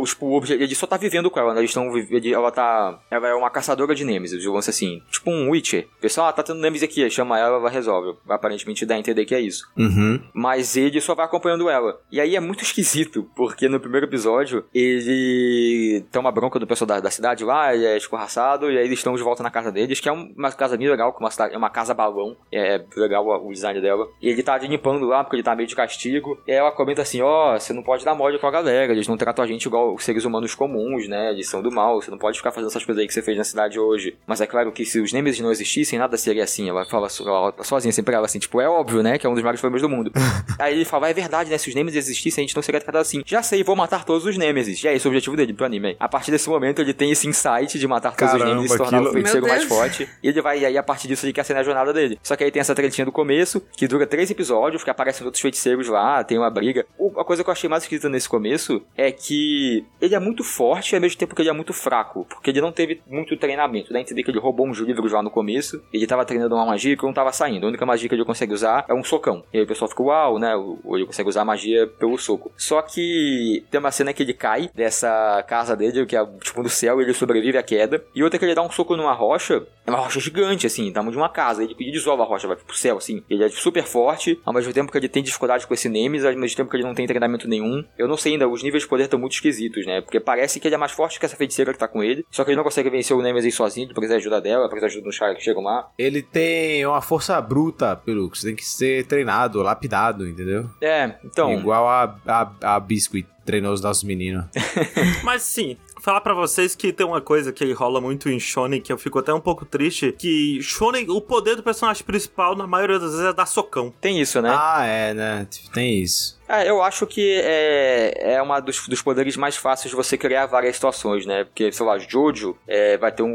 Speaker 4: os, o ele só tá vivendo com ela, né? Eles estão ela tá, ela é uma caçadora de Nemesis, digamos assim, tipo um Witcher. O pessoal, ah, tá tendo Nemesis aqui, chama ela, ela resolve. Aparentemente dá a entender que é isso.
Speaker 2: Uhum.
Speaker 4: Mas ele só vai acompanhando ela. E aí é muito esquisito, porque no primeiro episódio ele tem uma bronca do pessoal da, da cidade lá, ele é escorraçado, e aí eles estão de volta na casa deles, que é um- uma casa bem legal, uma, cidade- é uma casa balão, é legal o design dela. E ele tá limpando lá, porque ele tá meio de castigo, e ela comenta assim, ó, você não pode dar mole com a galera, eles não tratam a gente igual os seres humanos comuns, né, eles são do mal, você não pode ficar fazendo essas coisas aí que você fez na cidade hoje. Mas é claro que se os Nemesis não existissem, nada seria assim, ela fala so- ela- sozinha assim pra ela, assim, tipo, é óbvio, né, que é um dos maiores problemas do mundo. Aí ele fala, é verdade, né? Se os Nemesis existissem, a gente não seria tratado assim. Já sei, vou matar todos os Nemesis. E é esse o objetivo dele pro anime. A partir desse momento, ele tem esse insight de matar todos
Speaker 2: Caramba,
Speaker 4: os Nemesis e se tornar
Speaker 2: aquilo-
Speaker 4: o feiticeiro mais forte. E ele vai, e aí a partir disso, ele quer ser na jornada dele. Só que aí tem essa tretinha do começo, que dura três episódios, que aparecem outros feiticeiros lá, tem uma briga. O- A coisa que eu achei mais esquisita nesse começo é que ele é muito forte e ao mesmo tempo que ele é muito fraco. Porque ele não teve muito treinamento. Dá a entender que ele roubou uns livros lá no começo. Ele tava treinando uma magia que não tava saindo. A única magia que ele consegue usar é um socão. E aí o pessoal fica, uau, né? Ou ele consegue usar a magia pelo soco. Só que tem uma cena que ele cai dessa casa dele, que é tipo do céu, ele sobrevive à queda. E outra que ele dá um soco numa rocha, é uma rocha gigante, assim, tamanho de uma casa. Ele, ele dissolve a rocha, vai pro céu, assim. Ele é super forte, ao mesmo tempo que ele tem dificuldade com esse Nemesis, ao mesmo tempo que ele não tem treinamento nenhum. Eu não sei ainda, os níveis de poder estão muito esquisitos, né? Porque parece que ele é mais forte que essa feiticeira que tá com ele. Só que ele não consegue vencer o Nemesis sozinho, ele precisa da ajuda dela, precisa da ajuda dos caras que chegam lá.
Speaker 2: Ele tem uma força bruta, Pelux. Tem que ser treinado, lapidado, entendeu?
Speaker 4: É, então.
Speaker 2: Igual a, a, a Biscuit treinou os nossos meninos.
Speaker 1: Mas sim, falar pra vocês que tem uma coisa que rola muito em Shonen, que eu fico até um pouco triste, que Shonen, o poder do personagem principal, na maioria das vezes, é dar socão.
Speaker 4: Tem isso, né?
Speaker 2: Ah, é, né? Tem isso.
Speaker 4: É, eu acho que é, é uma dos, dos poderes mais fáceis de você criar várias situações, né? Porque, sei lá, Jojo é, vai ter um,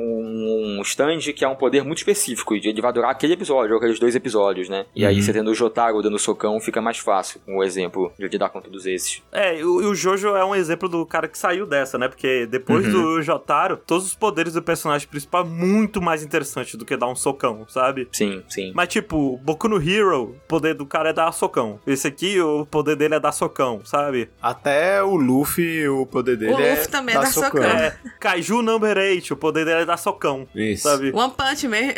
Speaker 4: um stand que é um poder muito específico, e ele vai durar aquele episódio, ou aqueles dois episódios, né? E aí
Speaker 2: Uhum.
Speaker 4: você tendo o Jotaro dando socão, fica mais fácil, um exemplo de lidar com todos esses.
Speaker 1: É, e o, e o Jojo é um exemplo do cara que saiu dessa, né? Porque depois
Speaker 2: Uhum.
Speaker 1: do Jotaro, todos os poderes do personagem principal é muito mais interessante do que dar um socão, sabe?
Speaker 4: Sim, sim.
Speaker 1: Mas, tipo, Boku no Hero, o poder do cara é dar socão. Esse aqui, o poder dele é dar socão, sabe?
Speaker 2: Até o Luffy, o poder dele
Speaker 3: O
Speaker 2: é
Speaker 3: Luffy também
Speaker 2: dar
Speaker 3: dá socão.
Speaker 1: É, Kaiju Number 8, o poder dele é dar socão,
Speaker 2: Isso.
Speaker 1: sabe?
Speaker 3: One Punch Man.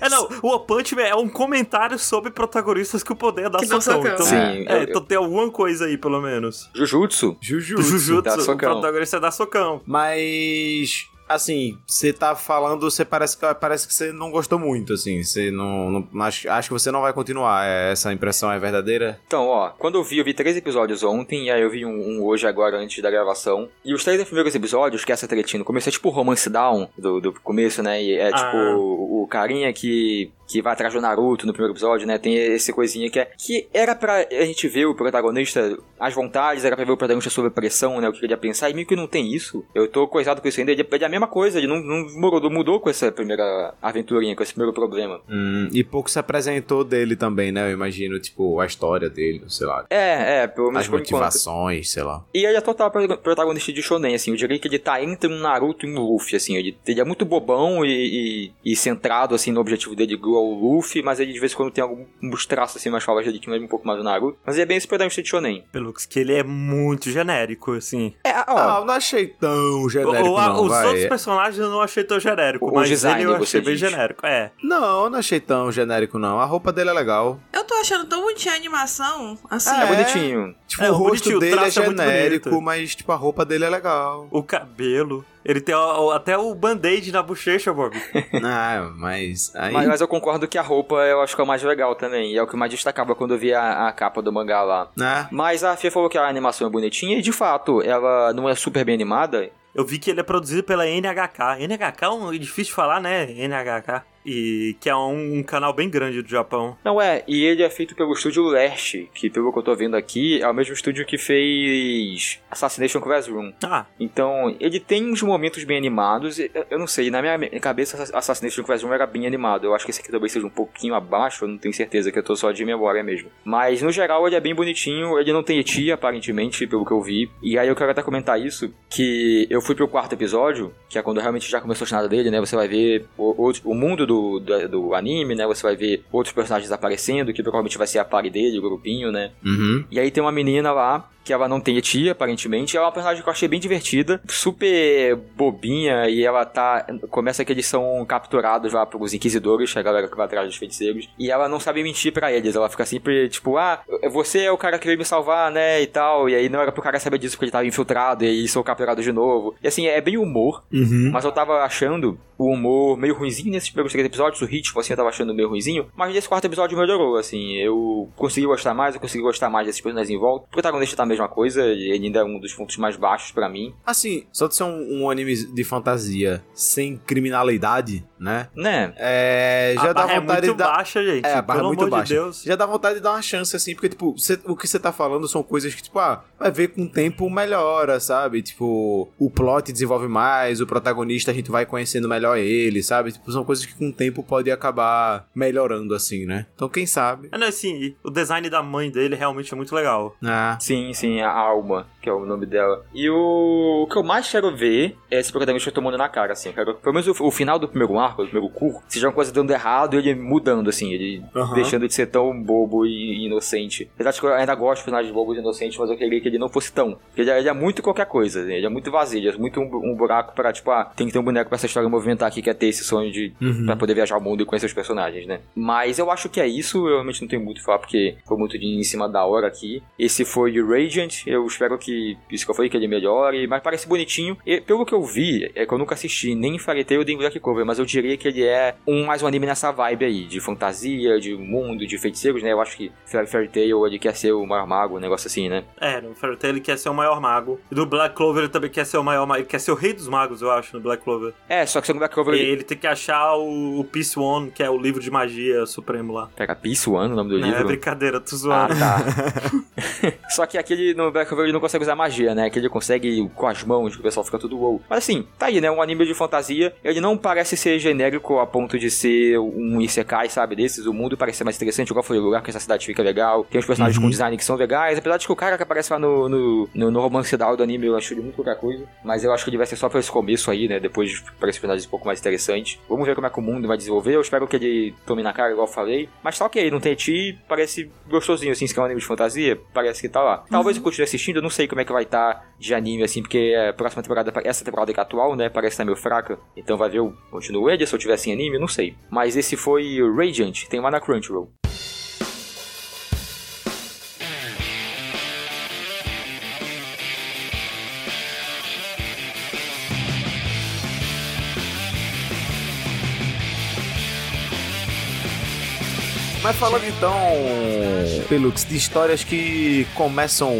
Speaker 1: É, não, o One Punch Man é um comentário sobre protagonistas que o poder é dar
Speaker 3: Que
Speaker 1: socão.
Speaker 3: socão.
Speaker 1: Então,
Speaker 4: Sim,
Speaker 1: é,
Speaker 4: eu-
Speaker 1: então tem alguma coisa aí, pelo menos.
Speaker 4: Jujutsu.
Speaker 2: Jujutsu.
Speaker 1: Jujutsu,
Speaker 4: dá
Speaker 1: o
Speaker 4: socão.
Speaker 1: protagonista é dar socão.
Speaker 2: Mas, assim, você tá falando, você parece que, parece que você não gostou muito, assim. Você não. não- acho, acho que você não vai continuar. É, essa impressão é verdadeira?
Speaker 4: Então, ó, quando eu vi, eu vi três episódios ontem, e aí eu vi um, um hoje agora antes da gravação. E os três primeiros episódios, que é essa tretinha no começo, é tipo o Romance Down do, do começo, né? E é tipo
Speaker 1: Ah.
Speaker 4: o, o carinha que que vai atrás do Naruto no primeiro episódio, né? Tem esse coisinha que é que era pra a gente ver o protagonista as vontades, era pra ver o protagonista sob pressão, né? O que ele ia pensar, e meio que não tem isso. Eu tô coisado com isso ainda, ele é a mesma coisa, ele não, não mudou, mudou com essa primeira aventurinha, com esse primeiro problema.
Speaker 2: Hum, e pouco se apresentou dele também, né? Eu imagino, tipo, a história dele, sei lá.
Speaker 4: É, é, pelo menos
Speaker 2: As motivações, enquanto. sei lá.
Speaker 4: E ele é total protagonista de Shonen, assim, eu diria que ele tá entre um Naruto e um Luffy, assim, ele, ele é muito bobão e, e, e centrado, assim, no objetivo dele igual o Luffy, mas ele de vez em quando tem alguns traços, assim, mais falas dele que lembra um pouco mais do Naruto, mas ele é bem esse protagonista de Shonen.
Speaker 1: Pelux, que ele é muito genérico, assim.
Speaker 2: É, ó. Ah, eu não achei tão genérico, o, não,
Speaker 1: Os
Speaker 2: vai.
Speaker 1: outros personagens eu não achei tão genérico, o mas design, ele eu achei bem genérico, é.
Speaker 2: Não, eu não achei tão genérico, não. A roupa dele é legal.
Speaker 3: Eu tô achando tão bonitinha a animação, assim.
Speaker 4: É, é bonitinho.
Speaker 2: Tipo, é, o rosto dele é, é genérico, mas, tipo, a roupa dele é legal.
Speaker 1: O cabelo. Ele tem até o band-aid na bochecha, Bob.
Speaker 2: ah, mas, aí...
Speaker 4: mas. Mas eu concordo que a roupa eu acho que é o mais legal também. E é o que mais destacava quando eu vi a, a capa do mangá lá.
Speaker 2: É.
Speaker 4: Mas a Fia falou que a animação é bonitinha e de fato ela não é super bem animada.
Speaker 1: Eu vi que ele é produzido pela NHK. NHK é um difícil de falar, né? NHK. E que é um, um, canal bem grande do Japão.
Speaker 4: Não é, e ele é feito pelo estúdio Leste, que pelo que eu tô vendo aqui, é o mesmo estúdio que fez Assassination Classroom.
Speaker 1: Ah.
Speaker 4: Então, ele tem uns momentos bem animados. Eu não sei, na minha cabeça Assassination Classroom era bem animado. Eu acho que esse aqui talvez seja um pouquinho abaixo, eu não tenho certeza, que eu tô só de memória mesmo. Mas no geral ele é bem bonitinho, ele não tem eti, aparentemente, pelo que eu vi. E aí eu quero até comentar isso, que eu fui pro quarto episódio, que é quando realmente já começou a jornada dele, né? Você vai ver o, o, o mundo do do, do, do, anime, né? Você vai ver outros personagens aparecendo, que provavelmente vai ser a pare dele, o grupinho, né?
Speaker 2: Uhum.
Speaker 4: E aí tem uma menina lá que ela não tem tia, aparentemente. Ela é uma personagem que eu achei bem divertida, super bobinha, e ela tá. Começa que eles são capturados lá pelos inquisidores, a galera que vai atrás dos feiticeiros, e ela não sabe mentir para eles. Ela fica sempre tipo, ah, você é o cara que veio me salvar, né? E tal. E aí não era pro cara saber disso porque ele tava infiltrado, e aí são capturados de novo. E assim, é bem humor,
Speaker 2: uhum.
Speaker 4: mas eu tava achando o humor meio ruimzinho nesses primeiros três episódios, o ritmo, assim, eu tava achando meio ruimzinho, mas nesse quarto episódio melhorou, assim, eu consegui gostar mais, eu consegui gostar mais desses personagens em volta. O protagonista tá meio mesma coisa, ele ainda é um dos pontos mais baixos para mim.
Speaker 2: Assim, só de ser um, um, anime de fantasia sem criminalidade, né?
Speaker 4: Né?
Speaker 2: É, já
Speaker 1: a
Speaker 2: dá vontade
Speaker 1: é muito
Speaker 2: de dar...
Speaker 1: baixa, gente.
Speaker 2: É, a barra é muito baixa.
Speaker 1: De Deus.
Speaker 2: Já dá vontade de dar uma chance, assim, porque, tipo, cê, o que você tá falando são coisas que, tipo, ah, vai ver com o tempo melhora, sabe? Tipo, o plot desenvolve mais, o protagonista a gente vai conhecendo melhor ele, sabe? Tipo, são coisas que com o tempo pode acabar melhorando, assim, né? Então, quem sabe?
Speaker 1: É, não, assim, o design da mãe dele realmente é muito legal.
Speaker 2: Ah.
Speaker 4: Sim, sim, a Alma, que é o nome dela. E o, o que eu mais quero ver é esse protagonista tomando na cara, assim. Quero, pelo menos o, o, final do primeiro arco, do primeiro curso, seja uma coisa dando errado e ele mudando, assim, ele
Speaker 2: uhum.
Speaker 4: deixando de ser tão bobo e, inocente. Apesar de que eu ainda gosto de bobos e inocentes, mas eu queria que ele não fosse tão. Ele, ele é muito qualquer coisa, assim, ele é muito vazio, ele é muito um, um, buraco pra, tipo, ah, tem que ter um boneco pra essa história movimentar aqui, que é ter esse sonho de
Speaker 2: uhum.
Speaker 4: pra poder viajar o mundo e conhecer os personagens, né? Mas eu acho que é isso, eu realmente não tenho muito a falar, porque foi muito de em cima da hora aqui. Esse foi o Radiant, eu espero que isso que eu falei, que ele melhore, mas parece bonitinho. E pelo que eu vi, é que eu nunca assisti nem Fairy Tail nem Black Clover, mas eu diria que ele é um mais um anime nessa vibe aí, de fantasia, de mundo, de feiticeiros, né? Eu acho que Fairy Tail ele quer ser o maior mago, um negócio assim, né?
Speaker 1: É, no Fairy Tail ele quer ser o maior mago. E do Black Clover ele também quer ser o maior mago, ele quer ser o rei dos magos, eu acho, no Black Clover.
Speaker 4: É, só que no Black Clover...
Speaker 1: E ele tem que achar o, o Peace One, que é o livro de magia supremo lá.
Speaker 4: Pega Peace One, o nome do
Speaker 1: não,
Speaker 4: livro?
Speaker 1: É brincadeira, tô zoando.
Speaker 4: Ah, tá. só que aquele no Black Clover ele não consegue usar magia, né? Que ele consegue com as mãos, que o pessoal fica tudo wow. Mas assim, tá aí, né? Um anime de fantasia. Ele não parece ser genérico a ponto de ser um Isekai, sabe? Desses. O mundo parece ser mais interessante, igual foi o lugar que essa cidade fica legal. Tem os personagens uhum. com design que são legais. Apesar de que o cara que aparece lá no, no, no, no romance da do anime, eu acho ele muito qualquer coisa. Mas eu acho que ele vai ser só pra esse começo aí, né? Depois parece personagens um pouco mais interessantes. Vamos ver como é que o mundo vai desenvolver. Eu espero que ele tome na cara, igual eu falei. Mas tá ok, não tem ti, parece gostosinho, assim, se é um anime de fantasia, parece que tá lá. Talvez uhum. eu continue assistindo, eu não sei como é que vai estar tá de anime, assim, porque a próxima temporada, essa temporada que é atual, né, parece estar tá meio fraca. Então vai ver, eu continuo ele, se eu tivesse em anime, não sei. Mas esse foi Radiant, tem lá na Crunchyroll.
Speaker 2: Mas falando então, Pelux, de histórias que começam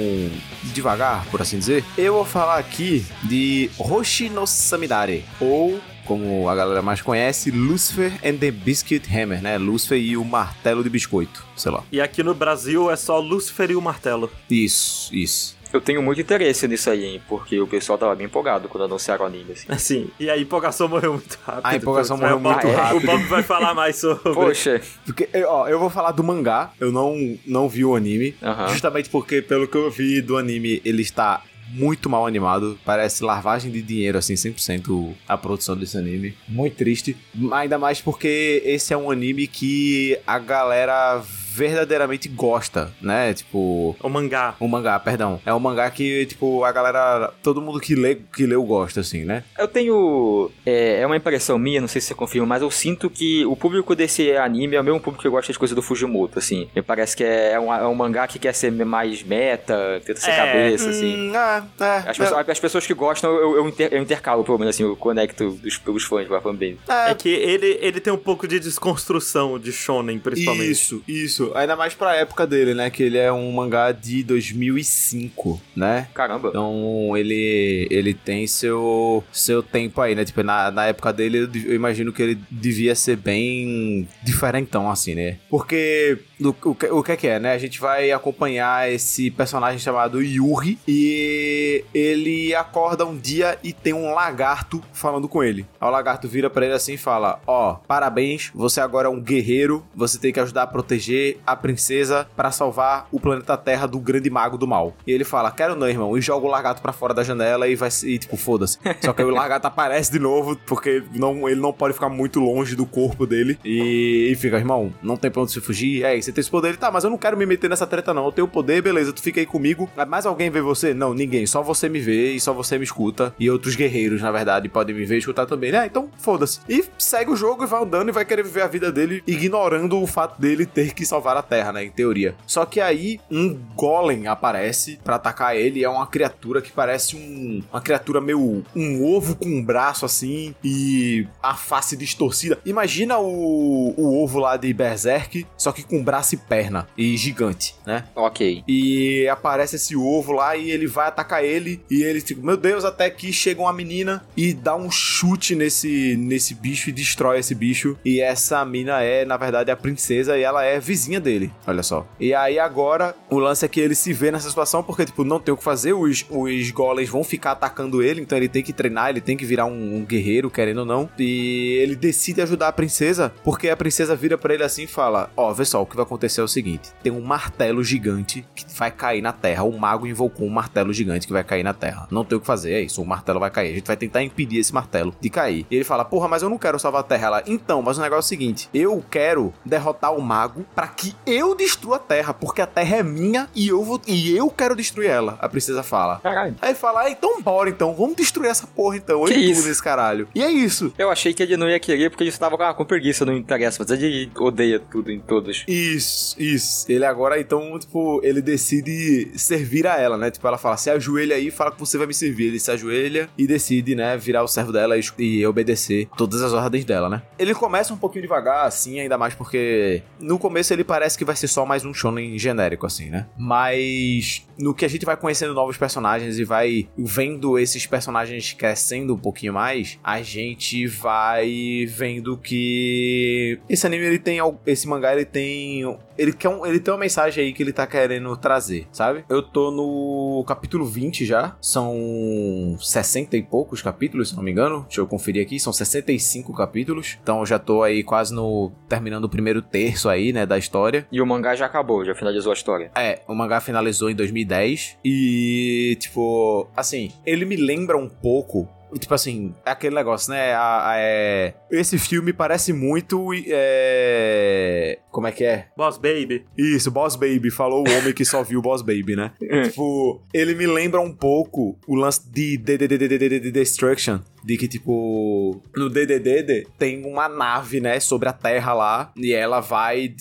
Speaker 2: devagar, por assim dizer, eu vou falar aqui de Hoshi no Samidare, ou como a galera mais conhece, Lucifer and the Biscuit Hammer, né? Lucifer e o martelo de biscoito, sei lá.
Speaker 1: E aqui no Brasil é só Lúcifer e o Martelo.
Speaker 2: Isso, isso.
Speaker 4: Eu tenho muito interesse nisso aí, hein? Porque o pessoal tava bem empolgado quando anunciaram o anime, assim.
Speaker 1: Assim, e a empolgação morreu muito rápido.
Speaker 2: A empolgação morreu muito rápido.
Speaker 1: O Bob vai falar mais sobre.
Speaker 4: Poxa,
Speaker 2: Porque, ó, eu vou falar do mangá, eu não, não vi o anime, justamente porque, pelo que eu vi do anime, ele está muito mal animado, parece lavagem de dinheiro, assim, 100% a produção desse anime. Muito triste, ainda mais porque esse é um anime que a galera verdadeiramente gosta, né? Tipo,
Speaker 1: O mangá.
Speaker 2: o mangá, perdão. É um mangá que, tipo, a galera, todo mundo que lê, que leu gosta, assim, né?
Speaker 4: eu tenho. É, é uma impressão minha, não sei se você confirma, mas eu sinto que o público desse anime é o mesmo público que gosta de coisas do Fujimoto, assim. Me parece que é um, é um mangá que quer ser mais meta, tenta ser
Speaker 1: É,
Speaker 4: cabeça, assim.
Speaker 2: Hum, é, é,
Speaker 4: As pessoas, as pessoas que gostam, eu, eu, inter- eu intercalo, pelo menos, assim, eu conecto os, os fãs com a fanbase.
Speaker 2: é,
Speaker 1: É que ele, ele tem um pouco de desconstrução de shonen, principalmente.
Speaker 2: Isso, isso. Ainda mais pra época dele, né? Que ele é um mangá de 2005, né?
Speaker 4: Caramba.
Speaker 2: Então ele ele tem seu seu tempo aí, né? Tipo, na, na época dele eu, eu imagino que ele devia ser bem diferentão, assim, né? Porque o, o, que- o que é que é, né? A gente vai acompanhar esse personagem chamado Yuri e ele acorda um dia e tem um lagarto falando com ele. Aí o lagarto vira pra ele assim e fala: Ó, parabéns, você agora é um guerreiro, você tem que ajudar a proteger a princesa pra salvar o planeta Terra do grande mago do mal. E ele fala: Quero não, irmão, e joga o lagarto pra fora da janela e vai e, tipo, foda-se. Só que aí o lagarto aparece de novo, porque não, ele não pode ficar muito longe do corpo dele. E, e fica, irmão, não tem pra onde se fugir. É, você tem esse poder. Tá, mas eu não quero me meter nessa treta, não. Eu tenho poder, beleza, tu fica aí comigo. Mais alguém vê você? Não, ninguém. Só você me vê e só você me escuta. E outros guerreiros, na verdade, podem me ver e escutar também. né? então foda-se. E segue o jogo e vai andando e vai querer viver a vida dele, ignorando o fato dele ter que salvar a Terra, né? Em teoria. Só que aí um golem aparece pra atacar ele. É uma criatura que parece um, uma criatura meio. um ovo com um braço assim e a face distorcida. Imagina o, o ovo lá de Berserk, só que com braço e perna e gigante, né?
Speaker 4: Ok.
Speaker 2: E aparece esse ovo lá e ele vai atacar ele. E ele, tipo, meu Deus, até que chega uma menina e dá um chute nesse, nesse bicho e destrói esse bicho. E essa mina é, na verdade, a princesa e ela é vizinha dele. Olha só. E aí agora o lance é que ele se vê nessa situação porque, tipo, não tem o que fazer. Os, os golems vão ficar atacando ele. Então ele tem que treinar, ele tem que virar um, um guerreiro, querendo ou não. E ele decide ajudar a princesa porque a princesa vira pra ele assim e fala: Ó, vê só, o que vai acontecer é o seguinte: tem um martelo gigante que vai cair na terra. O mago invocou um martelo gigante que vai cair na terra. Não tem o que fazer, é isso. O martelo vai cair. A gente vai tentar impedir esse martelo de cair. E ele fala: Porra, mas eu não quero salvar a terra. Ela, então, mas o negócio é o seguinte: eu quero derrotar o mago pra que eu destrua a terra, porque a terra é minha e eu vou e eu quero destruir ela. A princesa fala.
Speaker 4: Caralho.
Speaker 2: Aí fala: ah, então bora então, vamos destruir essa porra então.
Speaker 4: Que
Speaker 2: Eu
Speaker 4: isso?
Speaker 2: tudo nesse caralho. E é isso.
Speaker 4: Eu achei que ele não ia querer porque ele estava com, com preguiça, não interessa. Mas ele odeia tudo em todos.
Speaker 2: Isso, isso. Ele agora, então, tipo, ele decide servir a ela, né? Tipo, ela fala, se ajoelha aí fala que você vai me servir. Ele se ajoelha e decide, né, virar o servo dela e, obedecer todas as ordens dela, né? Ele começa um pouquinho devagar, assim, ainda mais porque no começo ele parece que vai ser só mais um shonen genérico, assim, né? Mas no que a gente vai conhecendo novos personagens e vai vendo esses personagens crescendo um pouquinho mais, a gente vai vendo que esse anime ele tem esse mangá ele tem ele quer um, ele tem uma mensagem aí que ele tá querendo trazer, sabe? Eu tô no capítulo 20 já, são 60 e poucos capítulos, se não me engano. Deixa eu conferir aqui, são 65 capítulos. Então eu já tô aí quase no terminando o primeiro terço aí, né, da história.
Speaker 4: E o mangá já acabou, já finalizou a história.
Speaker 2: É, o mangá finalizou em 2010 e, tipo, assim, ele me lembra um pouco. Tipo assim, é aquele negócio, né? A- a- é, esse filme parece muito. É, como é que é?
Speaker 1: Boss Baby.
Speaker 2: Isso, Boss Baby. Falou o homem que só viu Boss Baby, né? tipo, ele me lembra um pouco o lance de DDD Destruction. De que, tipo, no DDD tem uma nave, né, sobre a Terra lá. E ela vai,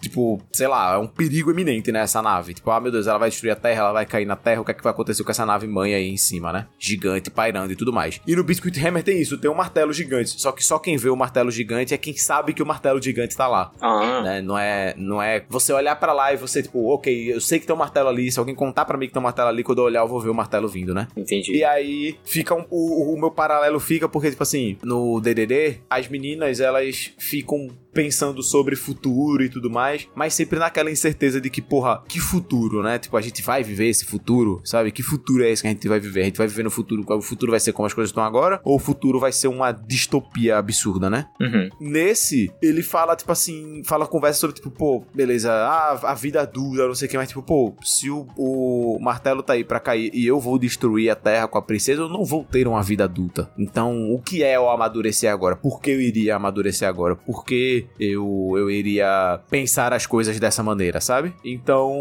Speaker 2: tipo, sei lá, é um perigo iminente, né, essa nave. Tipo, ah, meu Deus, ela vai destruir a Terra, ela vai cair na Terra. O que é que vai acontecer com essa nave mãe aí em cima, né? Gigante, pairando e tudo mais. E no Biscuit Hammer tem isso, tem um martelo gigante. Só que só quem vê o martelo gigante é quem sabe que o martelo gigante tá lá
Speaker 4: Ah,
Speaker 2: né? Não é, não é você olhar pra lá e você, tipo, ok, eu sei que tem um martelo ali. Se alguém contar pra mim que tem um martelo ali, quando eu olhar, eu vou ver o martelo vindo, né?
Speaker 4: entendi.
Speaker 2: E aí fica um- o, o meu para, paralelo fica porque, tipo assim, no DDD, as meninas, elas ficam pensando sobre futuro e tudo mais, mas sempre naquela incerteza de que, porra, que futuro, né? Tipo, a gente vai viver esse futuro, sabe? Que futuro é esse que a gente vai viver? A gente vai viver no futuro, o futuro vai ser como as coisas estão agora, ou o futuro vai ser uma distopia absurda, né?
Speaker 4: Uhum.
Speaker 2: Nesse, ele fala, tipo assim, fala conversa sobre, tipo, pô, beleza, ah, a vida dura, não sei o que, mas, tipo, pô, se o, o martelo tá aí pra cair e eu vou destruir a terra com a princesa, eu não vou ter uma vida adulta. Então, o que é o amadurecer agora? Por que eu iria amadurecer agora? Por eu, eu iria pensar as coisas dessa maneira, sabe? Então,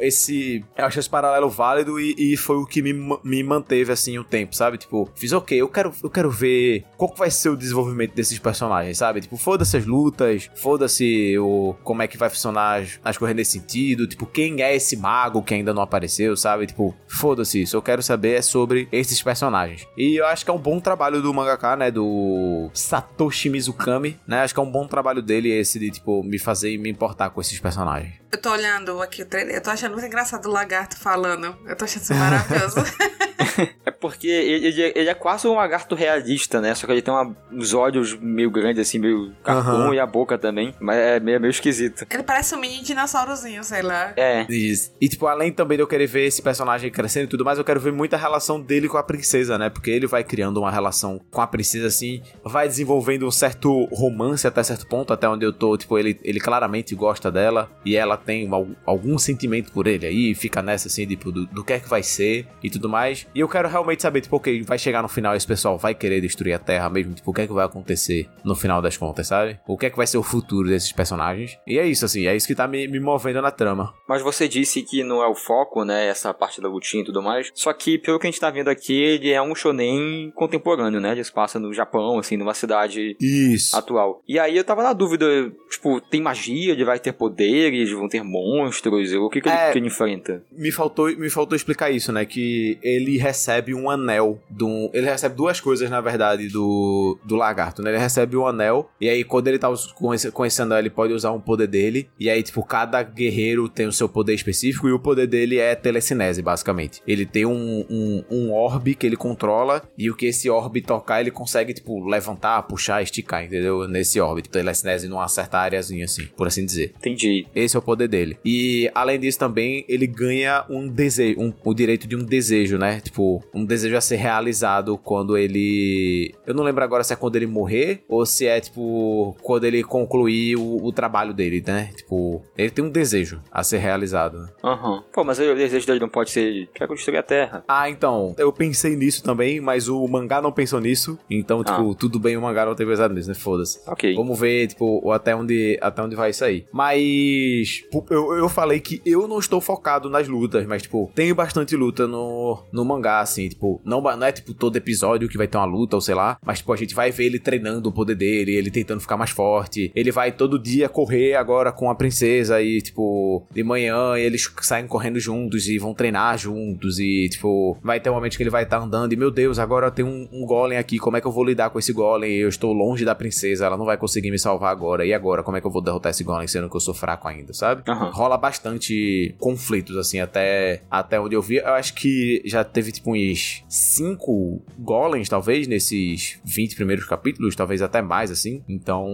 Speaker 2: esse. Eu acho esse paralelo válido e, e foi o que me, me manteve assim o tempo, sabe? Tipo, fiz ok, eu quero, eu quero ver qual vai ser o desenvolvimento desses personagens, sabe? Tipo, foda-se as lutas, foda-se o como é que vai funcionar as, as coisas nesse sentido, tipo, quem é esse mago que ainda não apareceu, sabe? Tipo, foda-se isso, eu quero saber é sobre esses personagens. E eu acho que é um bom trabalho do mangaka, né, do Satoshi Mizukami, né? Acho que é um bom trabalho dele esse de, tipo, me fazer me importar com esses personagens.
Speaker 3: Eu tô olhando aqui o trailer, eu tô achando muito engraçado o lagarto falando. Eu tô achando isso maravilhoso.
Speaker 4: é porque ele, ele, ele, é quase um lagarto realista, né? Só que ele tem uma, uns olhos meio grandes, assim, meio carcom uhum. e a boca também. Mas é meio, meio esquisito.
Speaker 3: Ele parece um mini dinossaurozinho, sei lá.
Speaker 4: É.
Speaker 2: Isso. E, tipo, além também de eu querer ver esse personagem crescendo e tudo mais, eu quero ver muita relação dele com a princesa, né? Porque ele vai criando uma relação com a princesa, assim, vai desenvolvendo um certo romance até certo ponto, até onde eu tô, tipo, ele, ele claramente gosta dela e ela tem algum sentimento por ele aí, fica nessa, assim, tipo, do, do que é que vai ser e tudo mais. E eu quero realmente saber, tipo, ok, vai chegar no final esse pessoal vai querer destruir a Terra mesmo, tipo, o que é que vai acontecer no final das contas, sabe? O que é que vai ser o futuro desses personagens. E é isso, assim, é isso que tá me, me movendo na trama.
Speaker 4: Mas você disse que não é o foco, né, essa parte da lutinha e tudo mais, só que pelo que a gente tá vendo aqui, ele é um shonen contemporâneo, né, ele se passa no Japão, assim, numa cidade
Speaker 2: isso.
Speaker 4: atual. E aí eu tava na dúvida, tipo, tem magia, ele vai ter poderes, vão ter monstros, o que que, é, ele, que ele enfrenta?
Speaker 2: Me faltou, me faltou explicar isso, né, que ele recebe um anel, do, ele recebe duas coisas, na verdade, do, do lagarto, né, ele recebe um anel, e aí quando ele tá com esse, com esse anel, ele pode usar um poder dele, e aí, tipo, cada guerreiro tem o seu poder específico, e o poder dele é telecinese, basicamente. Ele tem um, um, um orbe que ele controla, e o que esse orbe tocar, ele consegue, tipo, levantar, puxar, esticar, entendeu? Nesse orbe, tipo, telecinese numa certa áreazinha, assim, por assim dizer.
Speaker 4: Entendi.
Speaker 2: Esse é o poder dele. E, além disso, também, ele ganha um desejo, um, o direito de um desejo, né? Tipo, um desejo a ser realizado quando ele... Eu não lembro agora se é quando ele morrer, ou se é, tipo, quando ele concluir o, o trabalho dele, né? Tipo, ele tem um desejo a ser realizado.
Speaker 4: Aham. Uhum. Pô, mas o desejo dele não pode ser... Quer construir a Terra.
Speaker 2: Ah, então. Eu pensei nisso também, mas o mangá não pensou nisso. Então, ah. tipo, tudo bem o mangá não ter pensado nisso, né? Foda-se.
Speaker 4: Ok.
Speaker 2: Vamos ver, tipo, até onde, até onde vai isso aí. Mas eu, eu falei que eu não estou focado nas lutas, mas, tipo, tem bastante luta no, no mangá, assim, tipo, não, não é tipo todo episódio que vai ter uma luta, ou sei lá, mas, tipo, a gente vai ver ele treinando o poder dele, ele tentando ficar mais forte. Ele vai todo dia correr agora com a princesa e, tipo, de manhã eles saem correndo juntos e vão treinar juntos e, tipo, vai ter um momento que ele vai estar tá andando e, meu Deus, agora tem um, um golem aqui, como é que eu vou lidar com esse golem? Eu estou longe da princesa, ela não vai conseguir me salvar agora. E agora, como é que eu vou derrotar esse golem sendo que eu sou fraco ainda, sabe?
Speaker 4: Uhum.
Speaker 2: Rola bastante conflitos, assim, até, até onde eu vi. Eu acho que já teve, tipo, uns cinco golems, talvez, nesses 20 primeiros capítulos, talvez até mais, assim. Então,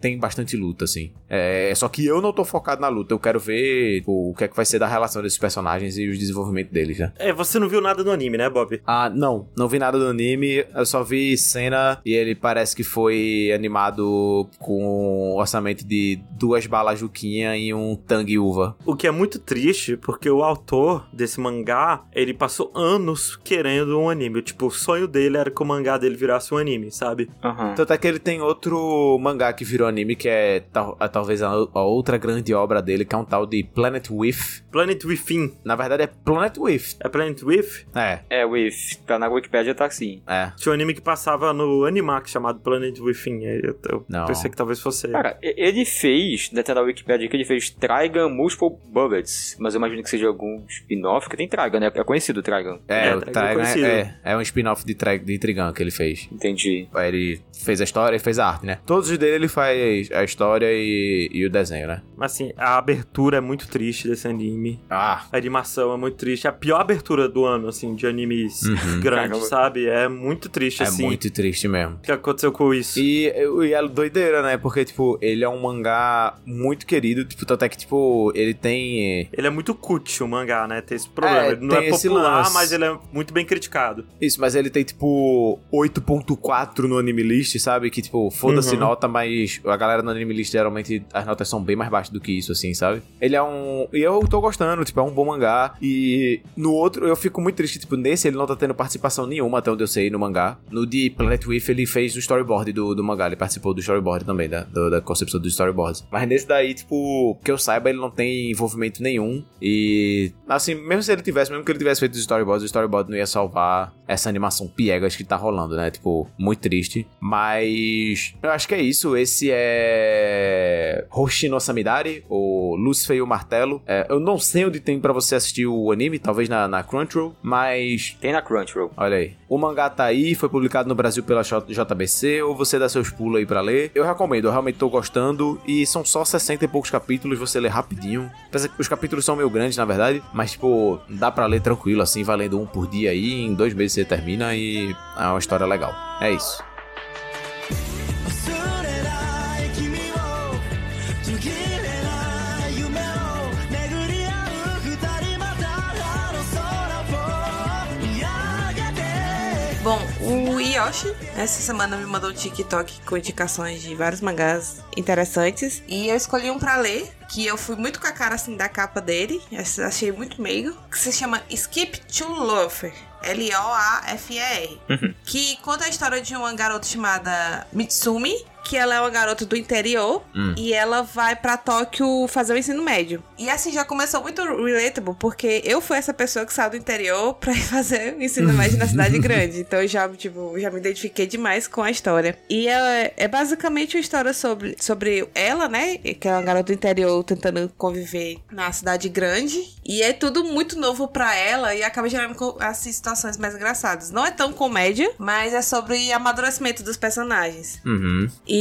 Speaker 2: tem bastante luta, assim. É, só que eu não tô focado na luta, eu quero ver tipo, o que é que vai ser da relação desses personagens e o desenvolvimento deles, né?
Speaker 1: É, você não viu nada do anime, né, Bob?
Speaker 2: Ah, não, não vi nada do anime, eu só vi cena e ele parece que foi animado com um orçamento de duas balas juquinha e um tangue uva.
Speaker 1: O que é muito triste, porque o autor desse mangá, ele passou anos querendo um anime. Tipo, o sonho dele era que o mangá dele virasse um anime, sabe?
Speaker 4: Uhum.
Speaker 2: Tanto é que ele tem outro mangá que virou anime, que é tal, talvez a, a, outra grande obra dele, que é um tal de Planet With.
Speaker 1: Planet Within.
Speaker 2: Na verdade é Planet With.
Speaker 1: É Planet With?
Speaker 2: É.
Speaker 4: É, With. Tá na Wikipedia tá assim.
Speaker 2: É.
Speaker 1: Tinha um anime que passava no Animax chamado Planet Within. Eu, eu Não. pensei que talvez fosse.
Speaker 4: Cara, ele fez, dentro da Wikipedia que ele fez Trigun Multiple Bullets, mas eu imagino que seja algum spin-off, que tem Trigun, né? É conhecido o Trigun.
Speaker 2: É, é o Trigun é, é, é, um spin-off de, de Trigun que ele fez.
Speaker 4: Entendi.
Speaker 2: Ele fez a história e fez a arte, né? Todos os dele ele faz a história e, e o desenho, né?
Speaker 1: Assim, a abertura é muito triste desse anime.
Speaker 2: Ah,
Speaker 1: A animação é muito triste. A pior abertura do ano, assim, de animes
Speaker 2: Uhum.
Speaker 1: grandes, sabe? É muito triste,
Speaker 2: é
Speaker 1: assim.
Speaker 2: muito triste mesmo.
Speaker 1: O que aconteceu com isso?
Speaker 2: E, e é doideira, né? Porque, tipo, ele é um mangá muito querido. Tipo, tanto é que, tipo, ele tem.
Speaker 1: Ele é muito cut, o mangá, né? Tem esse problema.
Speaker 2: É,
Speaker 1: ele não
Speaker 2: tem
Speaker 1: é
Speaker 2: esse
Speaker 1: popular,
Speaker 2: lance.
Speaker 1: mas ele é muito bem criticado.
Speaker 2: Isso, mas ele tem, tipo, 8.4 no anime list, sabe? Que, tipo, foda-se
Speaker 1: Uhum.
Speaker 2: nota, mas a galera no anime list geralmente as notas são bem mais baixas do que isso, assim, sabe? Ele é um. E eu tô gostando, tipo, é um bom mangá. E no outro, eu fico muito triste, tipo, nesse ele não tá tendo participação nenhuma, até onde eu sei, no mangá. No de Planet With, ele fez o storyboard do, do mangá, ele participou do storyboard também, da, do- da concepção dos storyboards. Mas nesse daí, tipo, que eu saiba, ele não tem envolvimento nenhum. E, assim, mesmo se ele tivesse, mesmo que ele tivesse feito os storyboards, storyboard não ia salvar essa animação piegas que tá rolando, né? Tipo, muito triste. Mas eu acho que é isso. Esse é Hoshino Samidari, ou Lucifer e o Martelo. É, eu não sei onde tem pra você assistir o anime, talvez na, na Crunchyroll, mas
Speaker 4: Tem na Crunchyroll.
Speaker 2: Olha aí. O mangá tá aí, foi publicado no Brasil pela JBC, ou você dá seus pulos aí pra ler. Eu recomendo, eu realmente tô gostando. E são só 60 e poucos capítulos, você lê rapidinho. Os capítulos são meio grandes, na verdade. Mas, tipo, dá pra ler tranquilo, assim, valendo um por dia aí. Em dois meses você termina e é uma história legal. É isso.
Speaker 3: Bom, o Yoshi essa semana me mandou um TikTok com indicações de vários mangás interessantes. E eu escolhi um pra ler, que eu fui muito com a cara assim da capa dele. Achei muito meigo. Que se chama Skip to Loafer. L-O-A-F-E-R. Que conta a história de uma garota chamada Mitsumi. Que ela é uma garota do interior.
Speaker 2: Hum.
Speaker 3: E ela vai pra Tóquio fazer o ensino médio. E assim já começou muito relatable, porque eu fui essa pessoa que saiu do interior pra ir fazer o ensino médio na cidade grande. Então eu já, tipo, já me identifiquei demais com a história. E é, é basicamente uma história sobre, sobre ela, né? Que é uma garota do interior tentando conviver na cidade grande. E é tudo muito novo pra ela e acaba gerando assim, situações mais engraçadas. Não é tão comédia, mas é sobre amadurecimento dos personagens.
Speaker 2: Uhum.
Speaker 3: E,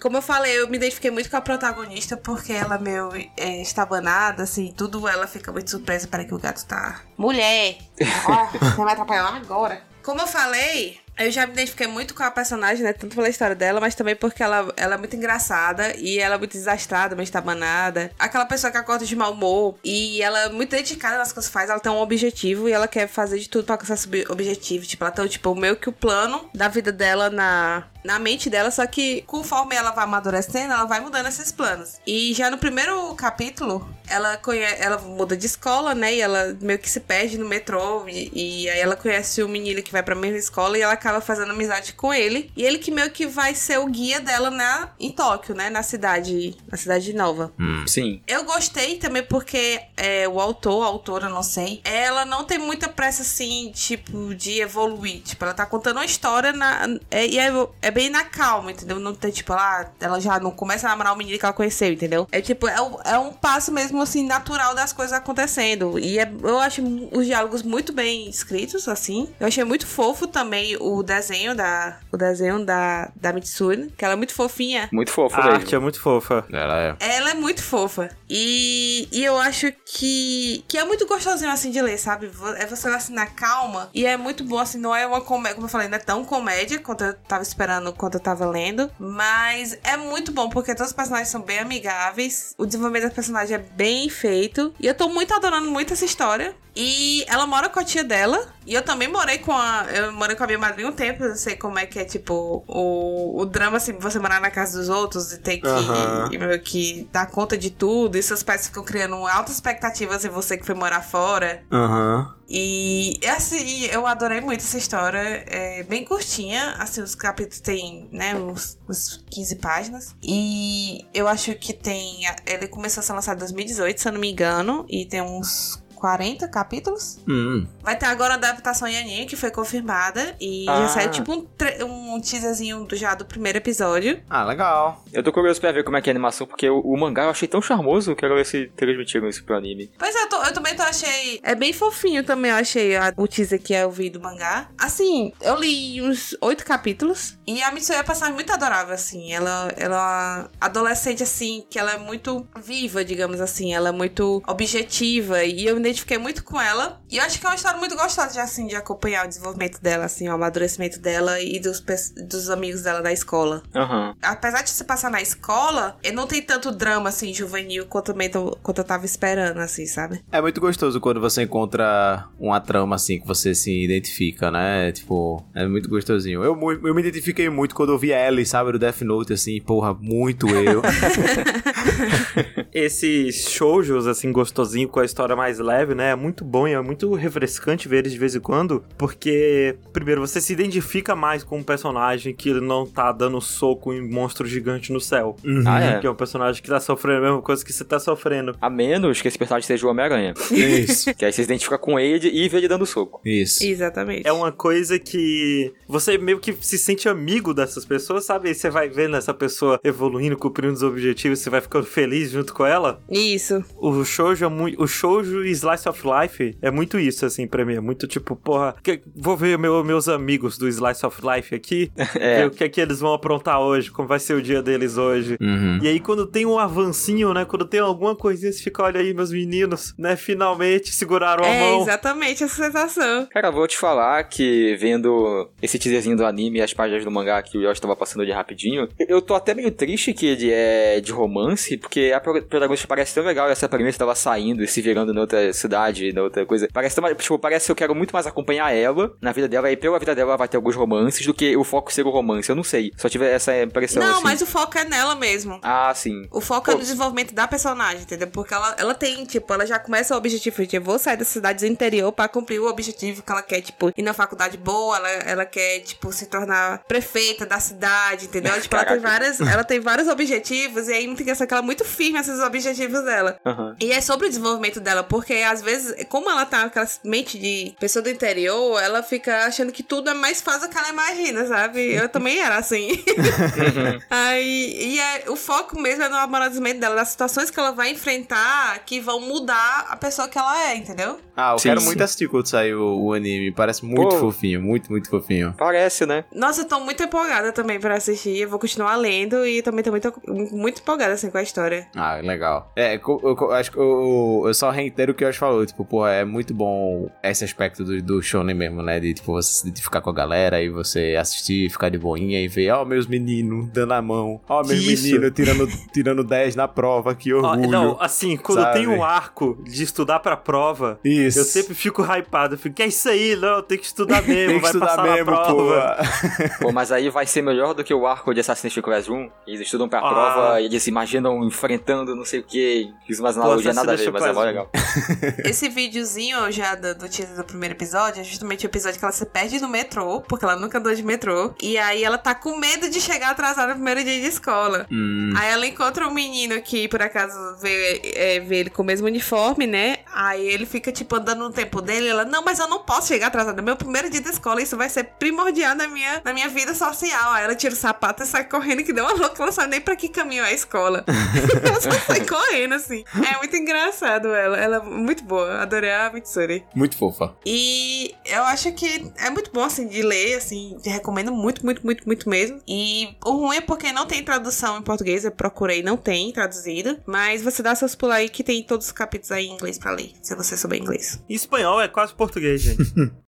Speaker 3: como eu falei, eu me identifiquei muito com a protagonista porque ela meio é, estabanada, assim, tudo ela fica muito surpresa. Peraí que o gato tá. Mulher! Você vai atrapalhar agora. Como eu falei, eu já me identifiquei muito com a personagem, né? Tanto pela história dela, mas também porque ela, ela é muito engraçada e ela é muito desastrada, meio estabanada. Aquela pessoa que acorda de mau humor e ela é muito dedicada nas coisas que faz, ela tem um objetivo e ela quer fazer de tudo pra alcançar esse ob- objetivo. Tipo, ela tem, tipo, meio que o plano da vida dela na, na mente dela, só que conforme ela vai amadurecendo, ela vai mudando esses planos. E já no primeiro capítulo, ela conhece, ela muda de escola, né? E ela meio que se perde no metrô. E, e aí ela conhece o menino que vai pra mesma escola e ela acaba fazendo amizade com ele. E ele que meio que vai ser o guia dela na, em Tóquio, né? Na cidade, na cidade nova.
Speaker 4: Sim.
Speaker 3: Eu gostei também porque é, o autor, a autora, não sei, ela não tem muita pressa assim, tipo, de evoluir. Tipo, ela tá contando uma história na, é, e é, é bem na calma, entendeu? Não tem, tipo, ela, ela já não começa a namorar o menino que ela conheceu, entendeu? É tipo, é, um- é um passo mesmo assim, natural das coisas acontecendo. E é- eu acho os diálogos muito bem escritos, assim. Eu achei muito fofo também o desenho da. O desenho da, da Mitsuri, que ela é muito fofinha.
Speaker 4: Muito fofo
Speaker 1: A arte é muito fofa.
Speaker 2: Ela é.
Speaker 3: Ela é muito fofa. E, e eu acho que, que é muito gostosinho assim de ler, sabe? É você assim na calma. E é muito bom, assim, não é uma comédia, como eu falei, não é tão comédia quanto eu tava esperando quando eu tava lendo. Mas é muito bom, porque todos os personagens são bem amigáveis. O desenvolvimento dos personagens é bem feito. E eu tô muito adorando muito essa história. E ela mora com a tia dela. E eu também morei com a. Eu morei com a minha madrinha um tempo. Eu sei como é que é, tipo, o, o drama, assim, você morar na casa dos outros e ter que, meio que dar conta de tudo. E seus pais ficam criando altas expectativas em você que foi morar fora.
Speaker 1: Aham.
Speaker 3: E assim, eu adorei muito essa história. É bem curtinha. Assim, os capítulos têm, né, uns, uns 15 páginas. E eu acho que tem. Ele começou a ser lançado em 2018, se eu não me engano. E tem uns 40 capítulos.
Speaker 2: Hum,
Speaker 3: Vai ter agora a adaptação em anime, que foi confirmada. E
Speaker 4: Ah.
Speaker 3: já saiu tipo um, tre- um teaserzinho do, já do primeiro episódio.
Speaker 2: ah, legal.
Speaker 4: Eu tô curioso pra ver como é que é a animação, porque o, o mangá eu achei tão charmoso, eu quero ver se transmitiram isso pro anime.
Speaker 3: Pois é, eu, tô- eu também tô, achei. É bem fofinho também, eu achei a- o teaser que eu vi do mangá. Assim, eu li uns oito capítulos. E a Mitsuya é uma personagem muito adorável, assim. Ela, ela é uma adolescente, assim, que ela é muito viva, digamos assim. Ela é muito objetiva. E eu me identifiquei muito com ela. E eu acho que é uma história muito gostosa, de, assim, de acompanhar o desenvolvimento dela, assim, o amadurecimento dela e dos, dos amigos dela da escola
Speaker 4: Aham.
Speaker 3: apesar de se passar na escola, ele não tem tanto drama, assim, juvenil quanto, tô- quanto eu tava esperando, assim, sabe?
Speaker 2: É muito gostoso quando você encontra uma trama assim que você se identifica, né? Tipo, é muito gostosinho. Eu, eu me identifiquei muito quando eu vi a Ellie, sabe, do Death Note, assim, porra, muito eu.
Speaker 1: Esses shoujos, assim, gostosinho, com a história mais leve, né? É muito bom e é muito refrescante ver eles de vez em quando, porque, primeiro, você se identifica mais com um personagem que não tá dando soco em monstro gigante no céu.
Speaker 4: Ah, é?
Speaker 1: Que é um personagem que tá sofrendo a mesma coisa que você tá sofrendo.
Speaker 4: A menos que esse personagem seja o Homem-Aranha.
Speaker 2: Isso,
Speaker 4: que aí você se identifica com ele e vê ele dando soco.
Speaker 2: isso.
Speaker 3: Exatamente.
Speaker 1: É uma coisa que você meio que se sente amigo dessas pessoas, sabe? Aí você vai vendo essa pessoa evoluindo, cumprindo os objetivos, você vai ficando feliz junto com ela.
Speaker 3: Isso.
Speaker 1: O shoujo, é muito, o shoujo e Slice of Life é muito isso, assim, pra mim. É muito tipo, porra, que- vou ver meu- meus amigos do Slice of Life aqui,
Speaker 4: É.
Speaker 1: ver o que é que eles vão aprontar hoje, como vai ser o dia deles hoje.
Speaker 2: Uhum.
Speaker 1: E aí, quando tem um avancinho, né? Quando tem alguma coisinha, você fica, olha aí, meus meninos, né? Finalmente seguraram a
Speaker 3: É
Speaker 1: mão.
Speaker 3: exatamente essa sensação.
Speaker 4: Cara, vou te falar que vendo esse teaserzinho do anime e as páginas do mangá que o Yoshi tava passando de rapidinho, eu tô até meio triste que ele é de romance, porque a pro- protagonista parece tão legal essa premissa tava saindo e se virando na outra cidade, na outra coisa. Parece tipo, parece que eu quero muito mais acompanhar ela na vida dela e pela vida dela vai ter alguns romances do que o foco ser o romance. Eu não sei. Só tive essa impressão
Speaker 3: não,
Speaker 4: assim.
Speaker 3: mas o foco é nela mesmo.
Speaker 4: Ah, sim.
Speaker 3: O foco é
Speaker 4: Pô.
Speaker 3: no desenvolvimento da personagem, entendeu? Porque ela, ela tem, tipo, ela já começa o objetivo de eu vou sair das cidades do interior pra cumprir o objetivo que ela quer, tipo, ir na faculdade boa, ela, ela quer, tipo, se tornar prefeita da cidade, entendeu? Tipo, ela tem várias, ela tem vários objetivos e aí muito engraçado que ela é muito firme esses objetivos dela.
Speaker 4: Aham.
Speaker 3: E é sobre o desenvolvimento dela, porque às vezes, como ela tá com aquela mente de pessoa do interior, ela fica achando que tudo é mais fácil do que ela imagina, sabe? Eu também era assim. Aí, e é, o foco mesmo é no amadurecimento dela, das situações que ela vai enfrentar que vão mudar a pessoa que ela é, entendeu?
Speaker 2: Ah, eu
Speaker 4: Sim,
Speaker 2: quero
Speaker 4: sim.
Speaker 2: muito assistir quando sair o, o anime. Parece muito
Speaker 4: Pô.
Speaker 2: fofinho, muito, muito fofinho.
Speaker 4: Parece, né?
Speaker 3: Nossa, eu tô muito empolgada também pra assistir. Eu vou continuar lendo e também tô muito, muito empolgada assim com a história.
Speaker 2: Ah, legal. É, eu, que eu, eu só reitero que o Yoshi falou. Tipo, porra, é muito bom esse aspecto do, do shonen mesmo, né? De, tipo, você se identificar com a galera e você assistir, ficar de boinha e ver, ó, meus meninos dando a mão. Ó, meus
Speaker 1: Isso.
Speaker 2: meninos tirando, tirando 10 na prova, que orgulho.
Speaker 1: não, assim, quando
Speaker 2: sabe?
Speaker 1: tem um arco de estudar pra prova,
Speaker 2: Isso.
Speaker 1: eu sempre fico hypado. Eu fico, que é isso aí? Não, tem que estudar mesmo,
Speaker 2: Tem que
Speaker 1: vai
Speaker 2: estudar
Speaker 1: passar
Speaker 2: mesmo,
Speaker 1: na prova.
Speaker 2: porra.
Speaker 4: Pô, mas aí vai ser melhor do que o arco de Assassin's Creed Classroom. Eles estudam pra
Speaker 1: Ah.
Speaker 4: prova e eles se imaginam enfrentando não sei o que. Fiz umas
Speaker 1: Pô,
Speaker 4: analogias nada a ver, mas é mó legal.
Speaker 3: Esse videozinho já do, do teaser do primeiro episódio é justamente o episódio que ela se perde no metrô, porque ela nunca andou de metrô. E aí ela tá com medo de chegar atrasada no primeiro dia de escola.
Speaker 2: Hum,
Speaker 3: Aí ela encontra um menino que, por acaso, vê, é, vê ele com o mesmo uniforme, né? Aí ele fica, tipo, andando no tempo dele. Ela, não, mas eu não posso chegar atrasada. É meu primeiro dia da escola, isso vai ser primordial na minha, na minha vida social. Aí ela tira o sapato e sai correndo, que deu uma louca. Ela não sabe nem pra que caminho é a escola. ela só sai correndo, assim. É muito engraçado ela. Ela é muito boa. Adorei a Mitsuri.
Speaker 2: muito fofa.
Speaker 3: E eu acho que é muito bom, assim, de ler, assim, te recomendo muito, muito, muito, muito mesmo. E o ruim é porque não tem tradução em português, eu procurei, não tem traduzido. Mas você dá seus pulos aí que tem todos os capítulos aí em inglês pra ler, se você souber inglês.
Speaker 1: Em espanhol é quase português, gente.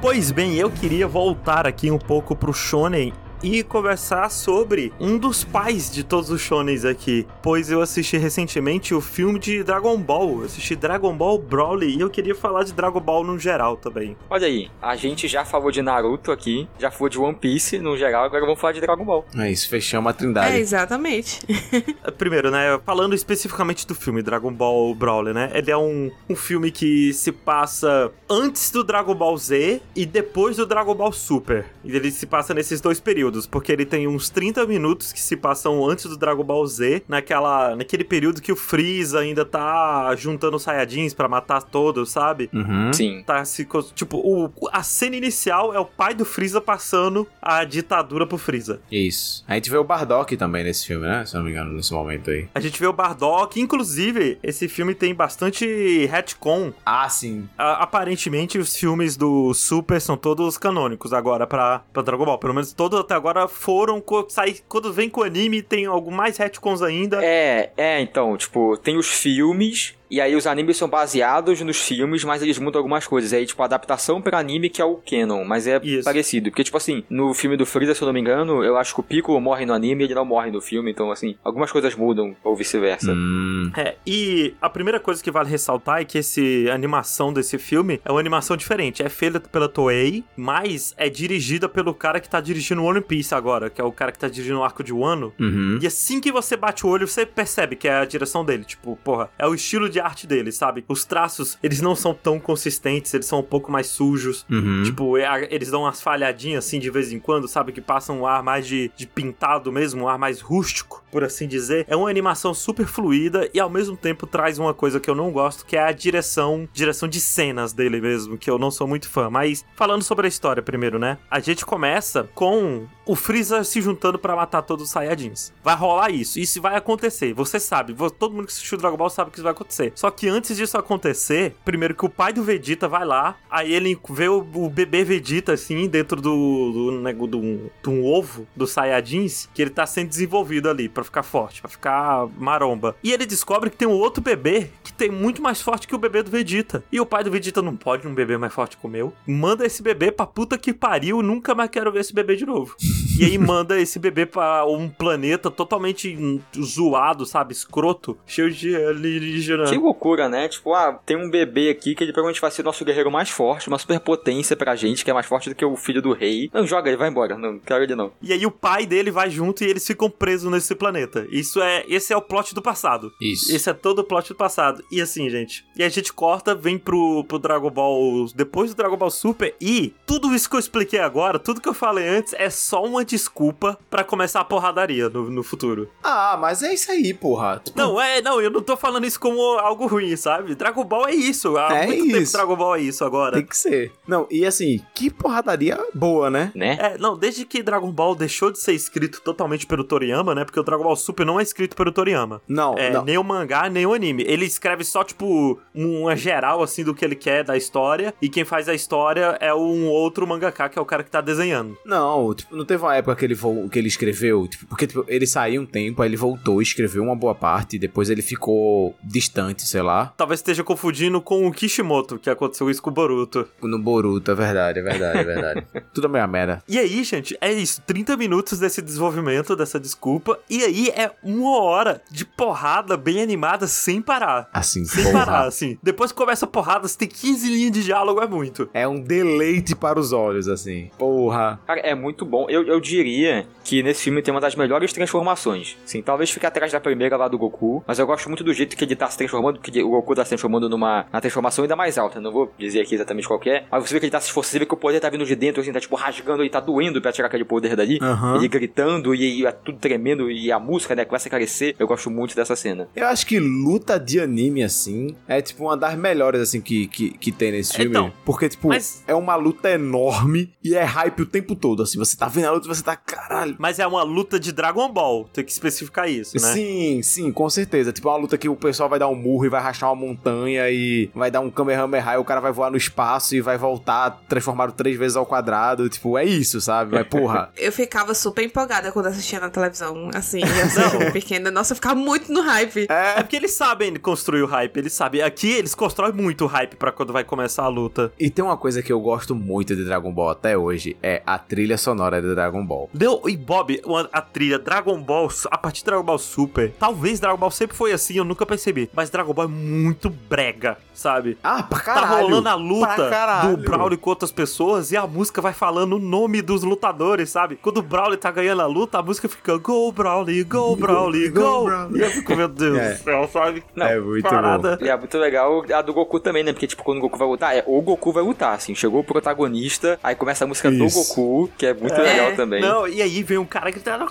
Speaker 1: Pois bem, eu queria voltar aqui um pouco pro shonen e conversar sobre um dos pais de todos os shonens aqui, pois eu assisti recentemente o filme de Dragon Ball, eu assisti Dragon Ball Broly e eu queria falar de Dragon Ball no geral também.
Speaker 4: Olha aí, a gente já falou de Naruto aqui, já falou de One Piece no geral, agora vamos falar de Dragon Ball.
Speaker 2: É isso, fechamos a
Speaker 3: É,
Speaker 2: trindade.
Speaker 3: exatamente.
Speaker 1: Primeiro, né, falando especificamente do filme Dragon Ball Broly, né, ele é um, um filme que se passa antes do Dragon Ball Z e depois do Dragon Ball Super. E ele se passa nesses dois períodos. Períodos, porque ele tem uns 30 minutos que se passam antes do Dragon Ball Z, naquela, naquele período que o Freeza ainda tá juntando os Saiyajins pra matar todos, sabe?
Speaker 2: Uhum.
Speaker 4: Sim.
Speaker 1: Tá se, tipo, o, a cena inicial é o pai do Freeza passando a ditadura pro Freeza.
Speaker 2: Isso. A gente vê o Bardock também nesse filme, né? Se eu não me engano, nesse momento aí.
Speaker 1: A gente vê o Bardock, inclusive, esse filme tem bastante retcon.
Speaker 2: Ah, sim.
Speaker 1: A- aparentemente, os filmes do Super são todos canônicos agora pra, pra Dragon Ball. Pelo menos todos até agora foram. Sai, quando vem com anime, tem algo mais retcons ainda.
Speaker 4: É, é, então, tipo, tem os filmes. E aí os animes são baseados nos filmes, mas eles mudam algumas coisas. Aí, tipo, a adaptação pra anime que é o canon, mas é
Speaker 1: Isso.
Speaker 4: parecido. Porque, tipo assim, no filme do Freeza, se eu não me engano, eu acho que o Piccolo morre no anime e ele não morre no filme. Então, assim, algumas coisas mudam, ou vice-versa.
Speaker 2: Hum.
Speaker 1: É, e a primeira coisa que vale ressaltar é que esse a animação desse filme é uma animação diferente. É feita pela Toei, mas é dirigida pelo cara que tá dirigindo One Piece agora, que é o cara que tá dirigindo o arco de Wano.
Speaker 2: Uhum.
Speaker 1: E assim que você bate o olho, você percebe que é a direção dele. Tipo, porra, é o estilo de arte dele, sabe? Os traços, eles não são tão consistentes, eles são um pouco mais sujos.
Speaker 2: Uhum.
Speaker 1: Tipo, é eles dão umas falhadinhas assim de vez em quando, sabe? Que passam um ar mais de, de pintado mesmo, um ar mais rústico, por assim dizer. É uma animação super fluida e ao mesmo tempo traz uma coisa que eu não gosto, que é a direção, direção de cenas dele mesmo, que eu não sou muito fã. Mas falando sobre a história primeiro, né? A gente começa com o Freeza se juntando pra matar todos os Saiyajins. Vai rolar isso, isso vai acontecer. Você sabe, todo mundo que assistiu Dragon Ball sabe que isso vai acontecer. Só que antes disso acontecer, primeiro que o pai do Vegeta vai lá, aí ele vê o, o bebê Vegeta assim dentro do do, nego- do, do um ovo dos Saiyajins, que ele tá sendo desenvolvido ali pra ficar forte, pra ficar maromba. E ele descobre que tem um outro bebê que tem muito mais forte que o bebê do Vegeta. E o pai do Vegeta não pode um bebê mais forte que o meu. Manda esse bebê pra puta que pariu, nunca mais quero ver esse bebê de novo. E aí manda esse bebê pra um planeta totalmente zoado, sabe? Escroto, cheio de alienígena.
Speaker 4: Que loucura, né? Tipo, ah, tem um bebê aqui que ele provavelmente vai ser o nosso guerreiro mais forte, uma superpotência pra gente, que é mais forte do que o filho do rei. Não, joga ele, vai embora. Não, quero ele não.
Speaker 1: E aí o pai dele vai junto e eles ficam presos nesse planeta. Isso é, esse é o plot do passado.
Speaker 2: Isso.
Speaker 1: Esse é todo o plot do passado. E assim, gente. E a gente corta, vem pro, pro Dragon Ball. Depois do Dragon Ball Super. E tudo isso que eu expliquei agora, tudo que eu falei antes, é só uma desculpa pra começar a porradaria no, no futuro.
Speaker 2: Ah, mas é isso aí, porra. Tipo,
Speaker 1: Não, é, não, eu não tô falando isso como algo ruim, sabe? Dragon Ball é isso. Há
Speaker 2: É
Speaker 1: muito tempo
Speaker 2: isso.
Speaker 1: Dragon Ball é isso agora.
Speaker 2: Tem que ser. Não, e assim, que porradaria boa, né?
Speaker 4: Né?
Speaker 1: É, não, desde que Dragon Ball deixou de ser escrito totalmente pelo Toriyama, né? Porque o Dragon Ball Super não é escrito pelo Toriyama.
Speaker 2: Não,
Speaker 1: É,
Speaker 2: não.
Speaker 1: nem o mangá, nem o anime. Ele escreve só, tipo, uma geral, assim, do que ele quer da história. E quem faz a história é um outro mangaka, que é o cara que tá desenhando.
Speaker 2: Não, tipo, não teve uma época que ele, que ele escreveu, tipo, porque tipo, ele saiu um tempo, aí ele voltou, escreveu uma boa parte, depois ele ficou distante, sei lá,
Speaker 1: Talvez esteja confundindo com o Kishimoto, que aconteceu isso com o Boruto.
Speaker 2: no Boruto, é verdade, é verdade, é verdade. Tudo meio a merda.
Speaker 1: E aí, gente, é isso. 30 minutos desse desenvolvimento, dessa desculpa. E aí é uma hora de porrada bem animada sem parar.
Speaker 2: Assim,
Speaker 1: Sem
Speaker 2: porra.
Speaker 1: parar, assim. Depois que começa a porrada, você tem 15 linhas de diálogo, é muito.
Speaker 2: É um deleite para os olhos, assim. Porra.
Speaker 4: Cara, é muito bom. Eu, eu diria que nesse filme tem uma das melhores transformações. Sim, talvez fique atrás da primeira lá do Goku, mas eu gosto muito do jeito que ele tá se transformando, porque o Goku tá se transformando numa na transformação ainda mais alta. Não vou dizer aqui exatamente qual que é, mas você vê que ele tá se esforçando, você vê que o poder tá vindo de dentro, assim, tá tipo rasgando, ele tá doendo pra tirar aquele poder dali.
Speaker 2: Aham.
Speaker 4: Ele gritando e, e é tudo tremendo e a música, né, começa a crescer. Eu gosto muito dessa cena.
Speaker 2: Eu acho que luta de anime, assim, é tipo uma das melhores, assim, que, que, que tem nesse filme.
Speaker 1: Então,
Speaker 2: porque, tipo,
Speaker 1: mas-
Speaker 2: é uma luta enorme e é hype o tempo todo, assim. Você tá vendo a luta você tá, caralho.
Speaker 1: Mas é uma luta de Dragon Ball. Tem que especificar isso, né?
Speaker 2: Sim, sim, com certeza. Tipo, é uma luta que o pessoal vai dar um murro e vai rachar uma montanha e vai dar um Kamehameha e o cara vai voar no espaço e vai voltar transformado três vezes ao quadrado. Tipo, é isso, sabe? Mas, porra.
Speaker 3: Eu ficava super empolgada quando assistia na televisão, assim, eu assistia pequena. Nossa, eu ficava muito no hype.
Speaker 1: É porque eles sabem construir o hype, eles sabem. Aqui eles constroem muito o hype pra quando vai começar a luta.
Speaker 2: E tem uma coisa que eu gosto muito de Dragon Ball até hoje, é a trilha sonora de Dragon Ball.
Speaker 1: Deu, e Bob, a trilha Dragon Ball, a partir de Dragon Ball Super, talvez Dragon Ball sempre foi assim, eu nunca percebi. Mas Dragon Ball é muito brega, sabe?
Speaker 2: Ah, pra
Speaker 1: Tá
Speaker 2: caralho!
Speaker 1: rolando a luta do Brawley com outras pessoas e a música vai falando o nome dos lutadores, sabe? Quando o Brawley tá ganhando a luta, a música fica Go Brawley, Go Brawley,
Speaker 2: Go.
Speaker 1: E eu fico, meu Deus
Speaker 2: É.
Speaker 1: do céu, sabe?
Speaker 4: Não,
Speaker 2: é muito
Speaker 1: Parada.
Speaker 4: E é muito legal a do Goku também, né? Porque, tipo, quando o Goku vai lutar, é o Goku vai lutar, assim. Chegou o protagonista, aí começa a música do
Speaker 2: Isso.
Speaker 4: Goku, que é muito
Speaker 3: É.
Speaker 4: legal também.
Speaker 1: Não, e aí vem um cara gritando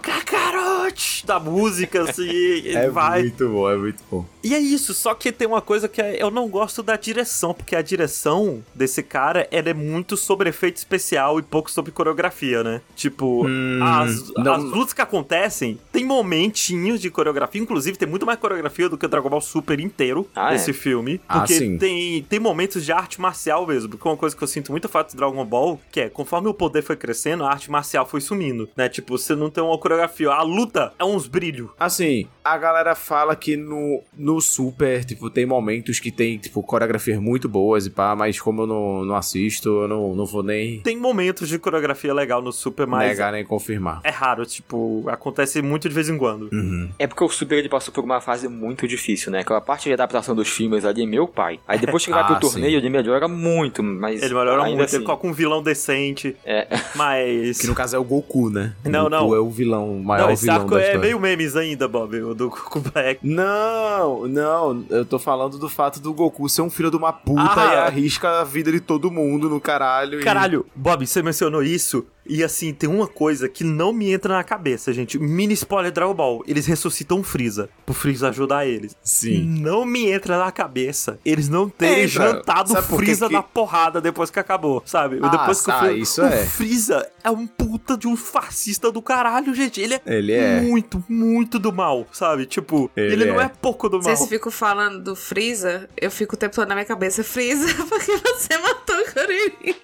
Speaker 1: Kakarote da música, assim, ele
Speaker 2: É
Speaker 1: vai.
Speaker 2: muito bom, é muito bom.
Speaker 1: E é isso, só que tem uma coisa que é- eu não gosto da direção, porque a direção desse cara, ela é muito sobre efeito especial e pouco sobre coreografia, né? Tipo,
Speaker 2: Hum,
Speaker 1: as,
Speaker 2: não-
Speaker 1: as lutas que acontecem, tem momentinhos de coreografia, inclusive tem muito mais coreografia do que o Dragon Ball Super inteiro
Speaker 4: Ah, é?
Speaker 1: nesse filme,
Speaker 2: Ah,
Speaker 1: porque
Speaker 2: sim.
Speaker 1: tem, tem momentos de arte marcial mesmo, porque uma coisa que eu sinto muito fato de Dragon Ball, que é, conforme o poder foi crescendo, a arte marcial foi sumindo, né? Tipo, você não tem uma coreografia, a luta é uns brilhos.
Speaker 2: Assim, a galera fala que no, no Super, tipo, tem momentos que tem, tipo, coreografias muito boas e pá, mas como eu não, não assisto, eu não, não vou nem
Speaker 1: Tem momentos de coreografia legal no Super, mas
Speaker 2: negar nem confirmar.
Speaker 1: é raro, tipo, acontece muito de vez em quando.
Speaker 2: Uhum.
Speaker 4: É porque o Super ele passou por uma fase muito difícil, né? Aquela parte de adaptação dos filmes ali, meu pai. Aí depois que ele vai
Speaker 2: Ah,
Speaker 4: pro torneio, ele melhora muito, mas.
Speaker 1: Ele melhora
Speaker 4: ainda
Speaker 1: muito,
Speaker 4: assim,
Speaker 1: ele coloca um vilão decente,
Speaker 4: É.
Speaker 1: mas...
Speaker 2: Que no caso é o Goku, né?
Speaker 1: Não,
Speaker 2: o Goku
Speaker 1: não.
Speaker 2: é o vilão, o maior
Speaker 1: Não, esse
Speaker 2: vilão
Speaker 1: arco
Speaker 2: da
Speaker 1: é
Speaker 2: história.
Speaker 1: meio memes ainda, Bob, o do Goku Black.
Speaker 2: Não, não, eu tô falando do fato do Goku ser um filho de uma puta
Speaker 1: Ah.
Speaker 2: e arrisca a vida de todo mundo no caralho. e-
Speaker 1: Caralho, Bob, você mencionou isso, e assim, tem uma coisa que não me entra na cabeça, gente. Mini spoiler Dragon Ball, eles ressuscitam o Freeza, pro Freeza ajudar eles.
Speaker 2: Sim.
Speaker 1: Não me entra na cabeça eles não terem
Speaker 2: Entra.
Speaker 1: jantado o Freeza
Speaker 2: que-
Speaker 1: na porrada depois que acabou, sabe?
Speaker 2: Ah,
Speaker 1: depois que o
Speaker 2: ah,
Speaker 1: Freeza-
Speaker 2: isso
Speaker 1: o
Speaker 2: é.
Speaker 1: Freeza é um puta de um fascista do caralho, gente. Ele é,
Speaker 2: Ele é.
Speaker 1: muito, muito do mal, sabe? Tipo, ele,
Speaker 2: Ele
Speaker 1: não
Speaker 2: é.
Speaker 1: é pouco do mal.
Speaker 3: Vocês ficam falando do Freeza, eu fico o tempo todo na minha cabeça, Freeza, porque você matou o Kuririn.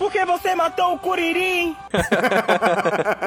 Speaker 5: Porque você matou o Kuririn?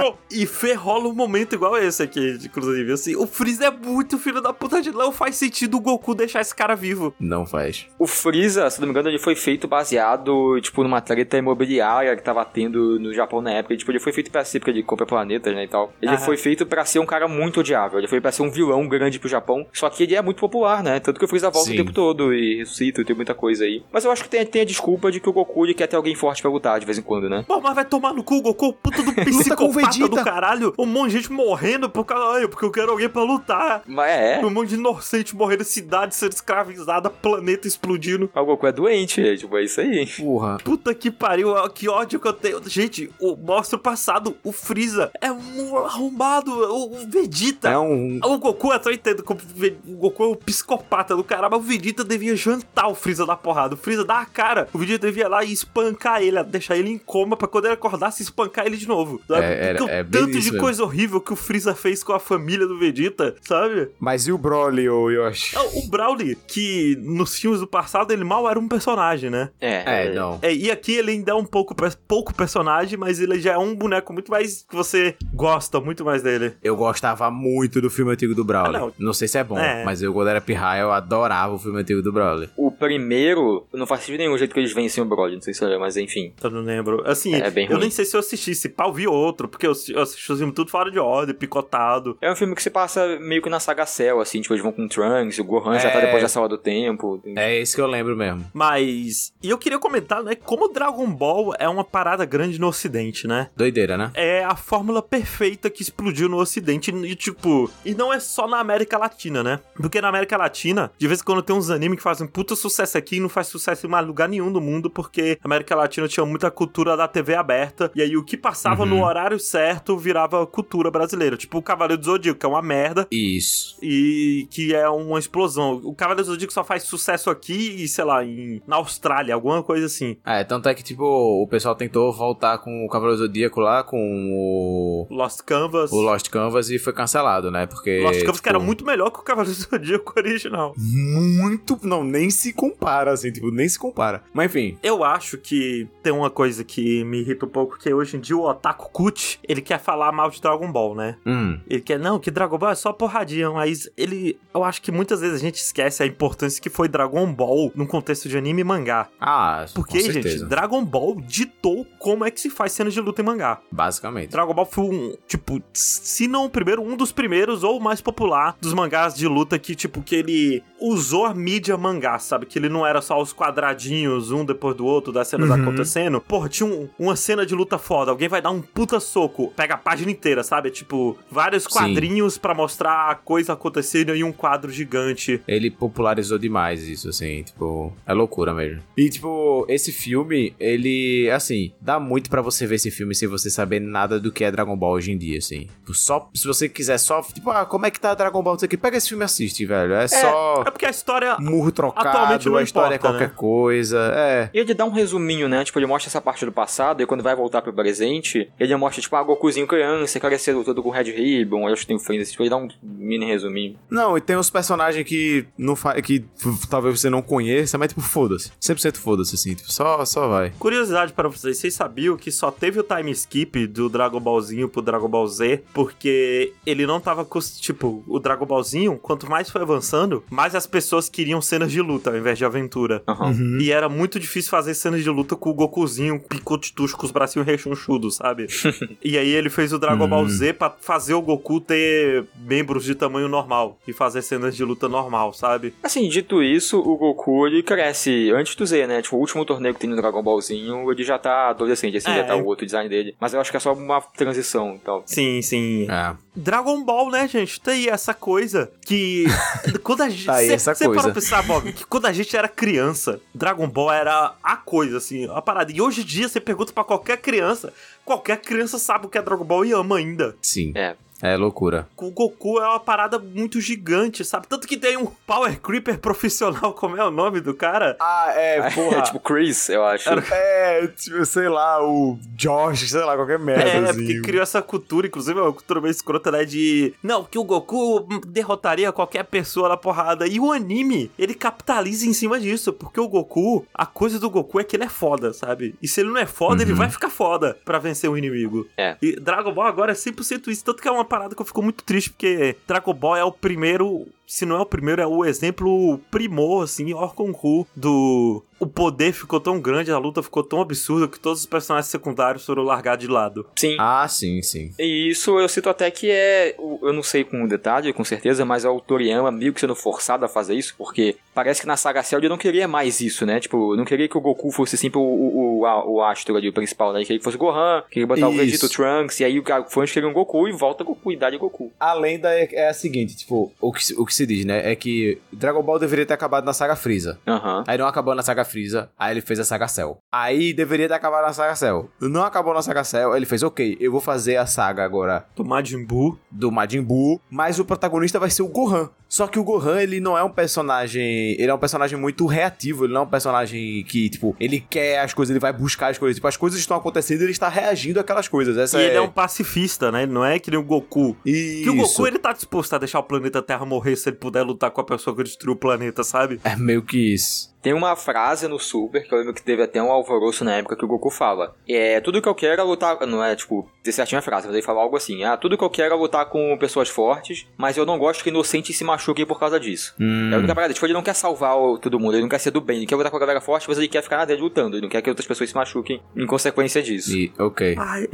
Speaker 1: Bom, e ferrola um momento igual esse aqui, inclusive. Assim, o Freeza é muito filho da puta de não faz sentido o Goku deixar esse cara vivo.
Speaker 2: Não faz.
Speaker 4: O Freeza, se não me engano, ele foi feito baseado, tipo, numa treta imobiliária que tava tendo no Japão na época. E, tipo, ele foi feito pra ser, porque ele compra planetas, né, e tal. Ele
Speaker 1: Aham.
Speaker 4: foi feito pra ser um cara muito odiável. Ele foi pra ser um vilão grande pro Japão. Só que ele é muito popular, né? Tanto que o Freeza volta
Speaker 2: Sim.
Speaker 4: o tempo todo e ressuscita e tem muita coisa aí. Mas eu acho que tem, tem a desculpa de que o Goku ele quer ter alguém forte pra lutar de vez em quando, né?
Speaker 1: Pô, mas vai tomar no cu, Goku, puta do psicopata do caralho. Um monte de gente morrendo por causa, ai, porque eu quero alguém pra lutar.
Speaker 4: Mas é.
Speaker 1: Um monte de inocente morrendo, cidade sendo escravizada, planeta explodindo.
Speaker 4: O Goku é doente, é, tipo, é isso aí.
Speaker 2: Porra.
Speaker 1: Puta que pariu, que ódio que eu tenho. Gente, o mostra o passado, o Freeza é um arrombado, o, o Vegeta.
Speaker 2: É um.
Speaker 1: O Goku, eu tô entendendo como o Goku é o psicopata do cara, mas o Vegeta devia jantar o Freeza da porrada. O Freeza dá a cara. O Vegeta devia ir lá e espancar ele, deixar ele em coma pra quando ele acordasse espancar ele de novo. Sabe?
Speaker 2: É, era-
Speaker 1: o
Speaker 2: é
Speaker 1: tanto
Speaker 2: isso
Speaker 1: de
Speaker 2: mesmo.
Speaker 1: coisa horrível que o Freeza fez com a família do Vegeta, sabe?
Speaker 2: Mas e o Broly, ô Yoshi?
Speaker 1: Ah, O Brawly, que nos filmes do passado ele mal era um personagem, né?
Speaker 4: É,
Speaker 2: É, não.
Speaker 1: É, e aqui ele ainda é um pouco, pouco personagem, mas ele já é um boneco muito mais que você gosta muito mais dele.
Speaker 2: Eu gostava muito do filme antigo do Broly.
Speaker 1: Ah,
Speaker 2: não.
Speaker 1: não.
Speaker 2: sei se é bom,
Speaker 1: É.
Speaker 2: mas eu, quando era pirraia, eu adorava o filme antigo do Broly.
Speaker 4: O primeiro, não faz sentido nenhum o jeito que eles vencem o Broly, não sei se você lembra, mas enfim.
Speaker 1: Eu não lembro. Assim,
Speaker 4: É bem
Speaker 1: eu nem sei se eu assisti, se pau vi outro, porque eu, eu assisti os filmes tudo fora de ordem, picotado.
Speaker 4: É um filme que se passa meio que na saga Cell, assim, tipo, eles vão com o Trunks, o Gohan já tá
Speaker 2: É.
Speaker 4: depois da sala do tempo.
Speaker 2: É esse que eu lembro mesmo.
Speaker 1: Mas. E eu queria comentar, né? Como Dragon Ball é uma parada grande no Ocidente, né?
Speaker 2: Doideira, né?
Speaker 1: É a fórmula perfeita que explodiu no Ocidente e, tipo, e não é só na América Latina, né? Porque na América Latina, de vez em quando tem uns animes que fazem puta sucesso aqui e não faz sucesso em mais lugar nenhum do mundo, porque a América Latina tinha muita cultura da TV aberta, e aí o que passava no horário certo virava cultura brasileira. Tipo o Cavaleiro do Zodíaco, que é uma merda,
Speaker 2: Isso.
Speaker 1: e que é uma explosão. O Cavaleiro do Zodíaco só faz sucesso aqui e, sei lá, em, na Austrália, alguma coisa assim.
Speaker 2: É, tanto é que, tipo, o pessoal tentou voltar com o Cavaleiro Zodíaco lá, com o,
Speaker 1: Lost Canvas.
Speaker 2: o Lost Canvas e foi cancelado, né? Porque.
Speaker 1: Lost Canvas que
Speaker 2: tipo,
Speaker 1: era muito melhor que o Cavaleiro do Zodíaco original.
Speaker 2: Muito. Não, nem se compara, assim, tipo, nem se compara. Mas enfim.
Speaker 1: Eu acho que tem uma coisa que me irrita um pouco, que hoje em dia o Otaku Kut, ele quer falar mal de Dragon Ball, né?
Speaker 2: Hum.
Speaker 1: Ele quer, não, que Dragon Ball é só porradinha, mas ele... Eu acho que muitas vezes a gente esquece a importância que foi Dragon Ball num contexto de anime e mangá.
Speaker 2: Ah,
Speaker 1: Porque,
Speaker 2: com
Speaker 1: gente. Dragon Ball ditou como é que se faz cenas de luta em mangá.
Speaker 2: Basicamente.
Speaker 1: Dragon Ball foi um, tipo, se não o primeiro, um dos primeiros ou o mais popular dos mangás de luta que, tipo, que ele usou a mídia mangá, sabe? Que ele não era só os quadradinhos, um depois do outro, das cenas
Speaker 2: Uhum.
Speaker 1: acontecendo. Porra, tinha um- uma cena de luta foda. Alguém vai dar um puta soco, pega a página inteira, sabe? Tipo, vários quadrinhos pra mostrar a coisa acontecendo e um quadro gigante.
Speaker 2: Ele popularizou demais isso, assim, tipo, é loucura mesmo. E, tipo, esse filme, ele, assim, dá muito pra você ver esse filme sem você saber nada do que é Dragon Ball hoje em dia, assim. Tipo, Só, se você quiser só, tipo, ah, como é que tá Dragon Ball, não sei o que, pega esse filme e assiste, velho. É, só
Speaker 1: É porque a história.
Speaker 2: murro
Speaker 1: atualmente
Speaker 2: trocado,
Speaker 1: não
Speaker 2: a história
Speaker 1: importa,
Speaker 2: é qualquer
Speaker 1: né?
Speaker 2: coisa, é.
Speaker 4: E ele dá um resuminho, né? Tipo, ele mostra essa parte do passado e quando vai voltar pro presente, ele mostra, tipo, ah, Gokuzinho criança, cara ser todo com Red Ribbon, eu acho que tem Friends, tipo, ele dá um mini resuminho.
Speaker 2: Não, e tem uns personagens que não fa que talvez você não conheça, mas tipo, foda-se. 100% foda-se, assim, tipo, só, só vai.
Speaker 1: Curiosidade para vocês, vocês sabiam que só teve o time skip do Dragon Ballzinho pro Dragon Ball Z porque ele não tava com, tipo, o Dragon Ballzinho, quanto mais foi avançando, mais as pessoas queriam cenas de luta ao invés de aventura.
Speaker 4: Aham.
Speaker 1: E era muito difícil fazer cenas de luta com o Gokuzinho picotetucho com os bracinhos rechonchudos, sabe? e aí ele fez o Dragon Ball Z pra fazer o Goku ter membros de tamanho normal e fazer cenas de luta normal, sabe?
Speaker 4: Assim, dito isso, o Goku, ele cresce antes do Z, né? Tipo, o último torneio que tem no Dragon Ballzinho, ele já tá adolescente, assim,
Speaker 1: É.
Speaker 4: já tá o outro design dele. Mas eu acho que é só uma transição e tal.
Speaker 1: Sim, sim.
Speaker 2: É.
Speaker 1: Dragon Ball, né, gente? Tem aí essa coisa que. quando a gente.
Speaker 2: Tá aí
Speaker 1: cê-
Speaker 2: essa
Speaker 1: cê
Speaker 2: coisa.
Speaker 1: para pensar, Bob, que quando a gente era criança, Dragon Ball era a coisa, assim, a parada. E hoje em dia, você pergunta pra qualquer criança, qualquer criança sabe o que é Dragon Ball e ama ainda.
Speaker 2: Sim.
Speaker 4: É.
Speaker 2: É loucura.
Speaker 1: O Goku é uma parada muito gigante, sabe? Tanto que tem um Power Creeper profissional, como é o nome do cara?
Speaker 2: Ah, é,
Speaker 4: É tipo Chris, eu acho.
Speaker 2: É, tipo, sei lá, o George, sei lá, qualquer merda.
Speaker 1: É,
Speaker 2: assim.
Speaker 1: porque criou essa cultura, inclusive é uma cultura meio escrota, né? De. Não, que o Goku derrotaria qualquer pessoa na porrada. E o anime, ele capitaliza em cima disso. Porque o Goku, a coisa do Goku é que ele é foda, sabe? E se ele não é foda, ele vai ficar foda pra vencer o inimigo.
Speaker 4: É.
Speaker 1: E Dragon Ball agora é 100% isso. Tanto que é uma parada que eu fico muito triste, porque Dragon Ball é o primeiro. Se não é o primeiro, é o exemplo primor, assim, Orkonku, do. O poder ficou tão grande, a luta ficou tão absurda que todos os personagens secundários foram largados de lado.
Speaker 4: Sim.
Speaker 2: Ah, sim, sim.
Speaker 4: E isso eu cito até que é. o- Eu não sei com detalhe, com certeza, mas é o Toriyama meio que sendo forçado a fazer isso, porque parece que na saga Cell ele não queria mais isso, né? Tipo, não queria que o Goku fosse sempre o, o, o, a- o astro ali, o principal, né? Ele queria que fosse Gohan, queria botar o
Speaker 2: Isso.
Speaker 4: Vegeta o Trunks, e aí o cara- fãs queriam Goku e volta Goku, e dá de Goku.
Speaker 2: A lenda é, é a seguinte, tipo, o que, o que se diz, né? É que Dragon Ball deveria ter acabado na saga Freeza.
Speaker 4: Aham.
Speaker 2: Aí não acabou na saga Freeza, aí ele fez a saga Cell. Aí deveria ter acabado na saga Cell. Não acabou na saga Cell, aí ele fez, ok, eu vou fazer a saga agora
Speaker 1: Do Majin Buu.
Speaker 2: do Majin Buu, mas o protagonista vai ser o Gohan. Só que o Gohan, ele não é um personagem. Ele é um personagem muito reativo. Ele não é um personagem que, tipo, ele quer as coisas, ele vai buscar as coisas. Tipo, as coisas estão acontecendo e ele está reagindo àquelas coisas. Essa
Speaker 1: E
Speaker 2: é.
Speaker 1: ele é um pacifista, né? Ele não é que nem o Goku.
Speaker 2: Isso.
Speaker 1: Que o Goku, ele tá disposto a deixar o planeta Terra morrer se ele puder lutar com a pessoa que destruiu o planeta, sabe?
Speaker 2: É meio que isso.
Speaker 4: Tem uma frase no Super que eu lembro que teve até um alvoroço na época que o Goku fala. É, tudo que eu quero é lutar. Não é, tipo, de certinho a frase, mas ele fala algo assim: Ah, tudo que eu quero é lutar com pessoas fortes, mas eu não gosto que inocentes se machuquem por causa disso.
Speaker 2: Hum.
Speaker 4: É a única parada, tipo, ele não quer salvar todo mundo, ele não quer ser do bem, ele quer lutar com a galera forte, mas ele quer ficar na dele lutando, ele não quer que outras pessoas se machuquem em consequência disso.
Speaker 2: E, ok.
Speaker 1: Ai,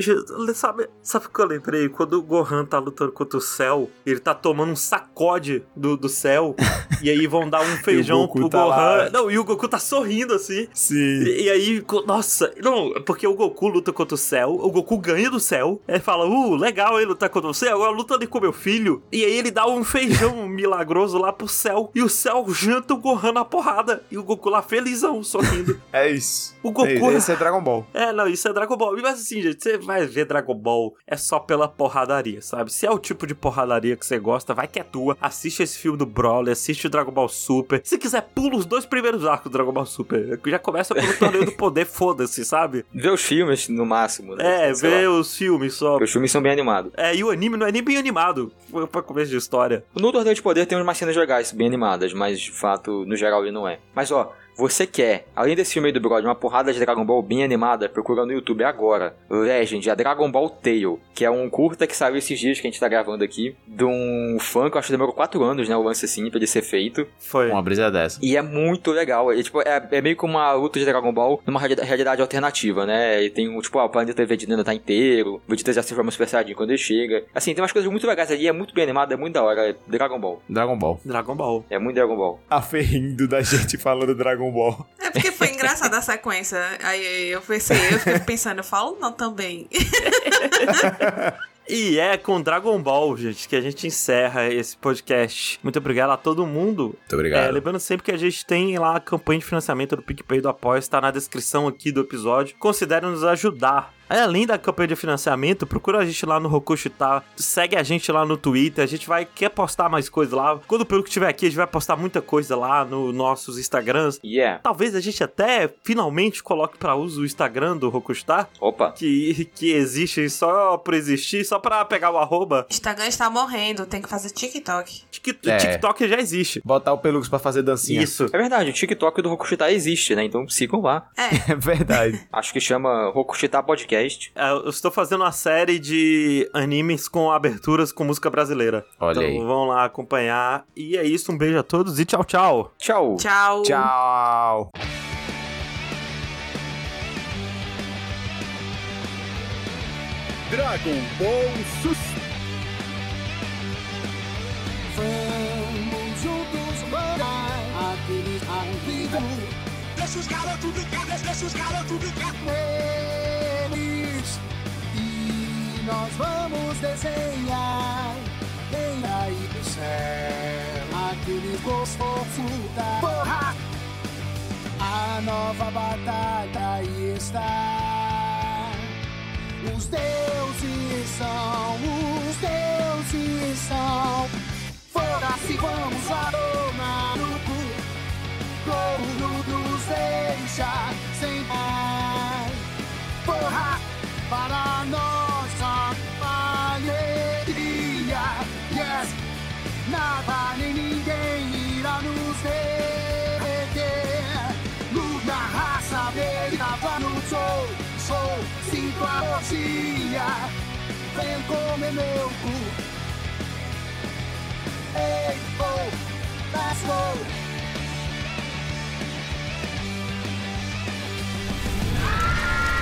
Speaker 1: sabe, sabe o que eu lembrei? Quando o Gohan tá lutando contra o céu, ele tá tomando um sacode do, do céu, e aí vão dar um feijão
Speaker 2: Goku
Speaker 1: pro
Speaker 2: tá
Speaker 1: Gohan.
Speaker 2: lá.
Speaker 1: Não, e o Goku tá sorrindo assim.
Speaker 2: Sim.
Speaker 1: E, e aí, nossa, não, porque o Goku luta contra o céu, o Goku ganha do céu, ele fala, uh, legal ele lutar contra você, agora luta ali com meu filho. E aí ele dá um feijão milagroso lá pro céu, e o céu janta o Gohan na porrada, e o Goku lá felizão, sorrindo.
Speaker 2: É isso.
Speaker 1: O Goku-
Speaker 2: É, esse é Dragon Ball.
Speaker 1: É, não, isso é Dragon Ball. Mas assim, gente, você vai ver Dragon Ball é só pela porradaria, sabe? Se é o tipo de porradaria que você gosta, vai que é tua. Assiste esse filme do Broly, assiste o Dragon Ball Super. Se quiser, pula os dois primeiros arcos do Dragon Ball Super. Já começa pelo torneio do poder, foda-se, sabe?
Speaker 4: Vê os filmes no máximo, né?
Speaker 1: É,
Speaker 4: Sei
Speaker 1: vê
Speaker 4: lá.
Speaker 1: os filmes só.
Speaker 4: Os filmes são bem animados.
Speaker 1: É, e o anime não é nem bem animado. Pra começo de história.
Speaker 4: No Torneio de Poder tem umas cenas legais, bem animadas, mas de fato, no geral, ele não é. Mas ó, você quer, além desse filme aí do Brody, uma porrada de Dragon Ball bem animada, procura no YouTube agora. Legend, a Dragon Ball Tale, que é um curta que saiu esses dias que a gente tá gravando aqui, de um fã que eu acho que demorou 4 anos, né, o lance assim, pra ele ser feito.
Speaker 1: Foi.
Speaker 2: Uma brisa dessa.
Speaker 4: E é muito legal. É, tipo, é, é meio como uma luta de Dragon Ball numa reali- realidade alternativa, né? E tem um, tipo, ah, o planeta Vegeta ainda tá inteiro, o Vegeta já se forma Super Saiyajin quando ele chega. Assim, tem umas coisas muito legais ali, é muito bem animado, é muito da hora. É Dragon Ball.
Speaker 2: Dragon Ball.
Speaker 1: Dragon Ball.
Speaker 4: É muito Dragon Ball.
Speaker 2: A ferrindo da gente falando Dragon Ball.
Speaker 3: É porque foi engraçada a sequência. Aí eu pensei, eu fiquei pensando, eu falo não também.
Speaker 1: E é com Dragon Ball, gente, que a gente encerra esse podcast. Muito obrigado a todo mundo.
Speaker 2: Muito obrigado.
Speaker 1: É, lembrando sempre que a gente tem lá a campanha de financiamento do PicPay do Apoia, está na descrição aqui do episódio. Considere nos ajudar. Além da campanha de financiamento, procura a gente lá no Rokushita, segue a gente lá no Twitter, a gente vai quer postar mais coisa lá. Quando o Peru que estiver aqui, a gente vai postar muita coisa lá nos nossos Instagrams.
Speaker 4: Yeah.
Speaker 1: Talvez a gente até finalmente coloque para uso o Instagram do Rokustar,
Speaker 4: Opa.
Speaker 1: que, que existe só por existir, só pra pegar o arroba.
Speaker 3: Instagram está morrendo, tem que fazer TikTok.
Speaker 1: Tik-
Speaker 2: É.
Speaker 1: TikTok já existe.
Speaker 2: Botar o Pelux pra fazer dancinha.
Speaker 1: Isso.
Speaker 4: É verdade, o TikTok do Rokushita existe, né? Então sigam lá.
Speaker 3: É,
Speaker 2: É verdade.
Speaker 4: Acho que chama Rokushita Podcast.
Speaker 1: É, Eu estou fazendo uma série de animes com aberturas com música brasileira.
Speaker 2: Olha
Speaker 1: então
Speaker 2: aí.
Speaker 1: vão lá acompanhar. E é isso, um beijo a todos e tchau, tchau.
Speaker 4: Tchau.
Speaker 3: tchau.
Speaker 2: Tchau.
Speaker 5: Dragon Ball Super. Vamos juntos parar aquele alívio. Deixa os garotos brincar, deixa os garotos brincar nós vamos desenhar bem aí do céu aquele esforço da porra. A nova batalha aí está. Os deuses são, os deuses são. Fora-se, vamos tomar no cu. Corno nos deixa sem paz. Porra, para nossa nem ninguém irá nos derreter. Luz raça, brigava no sol, sol, sinto a rosia, vem comer meu cu. Ei, oh, let's go. Ah!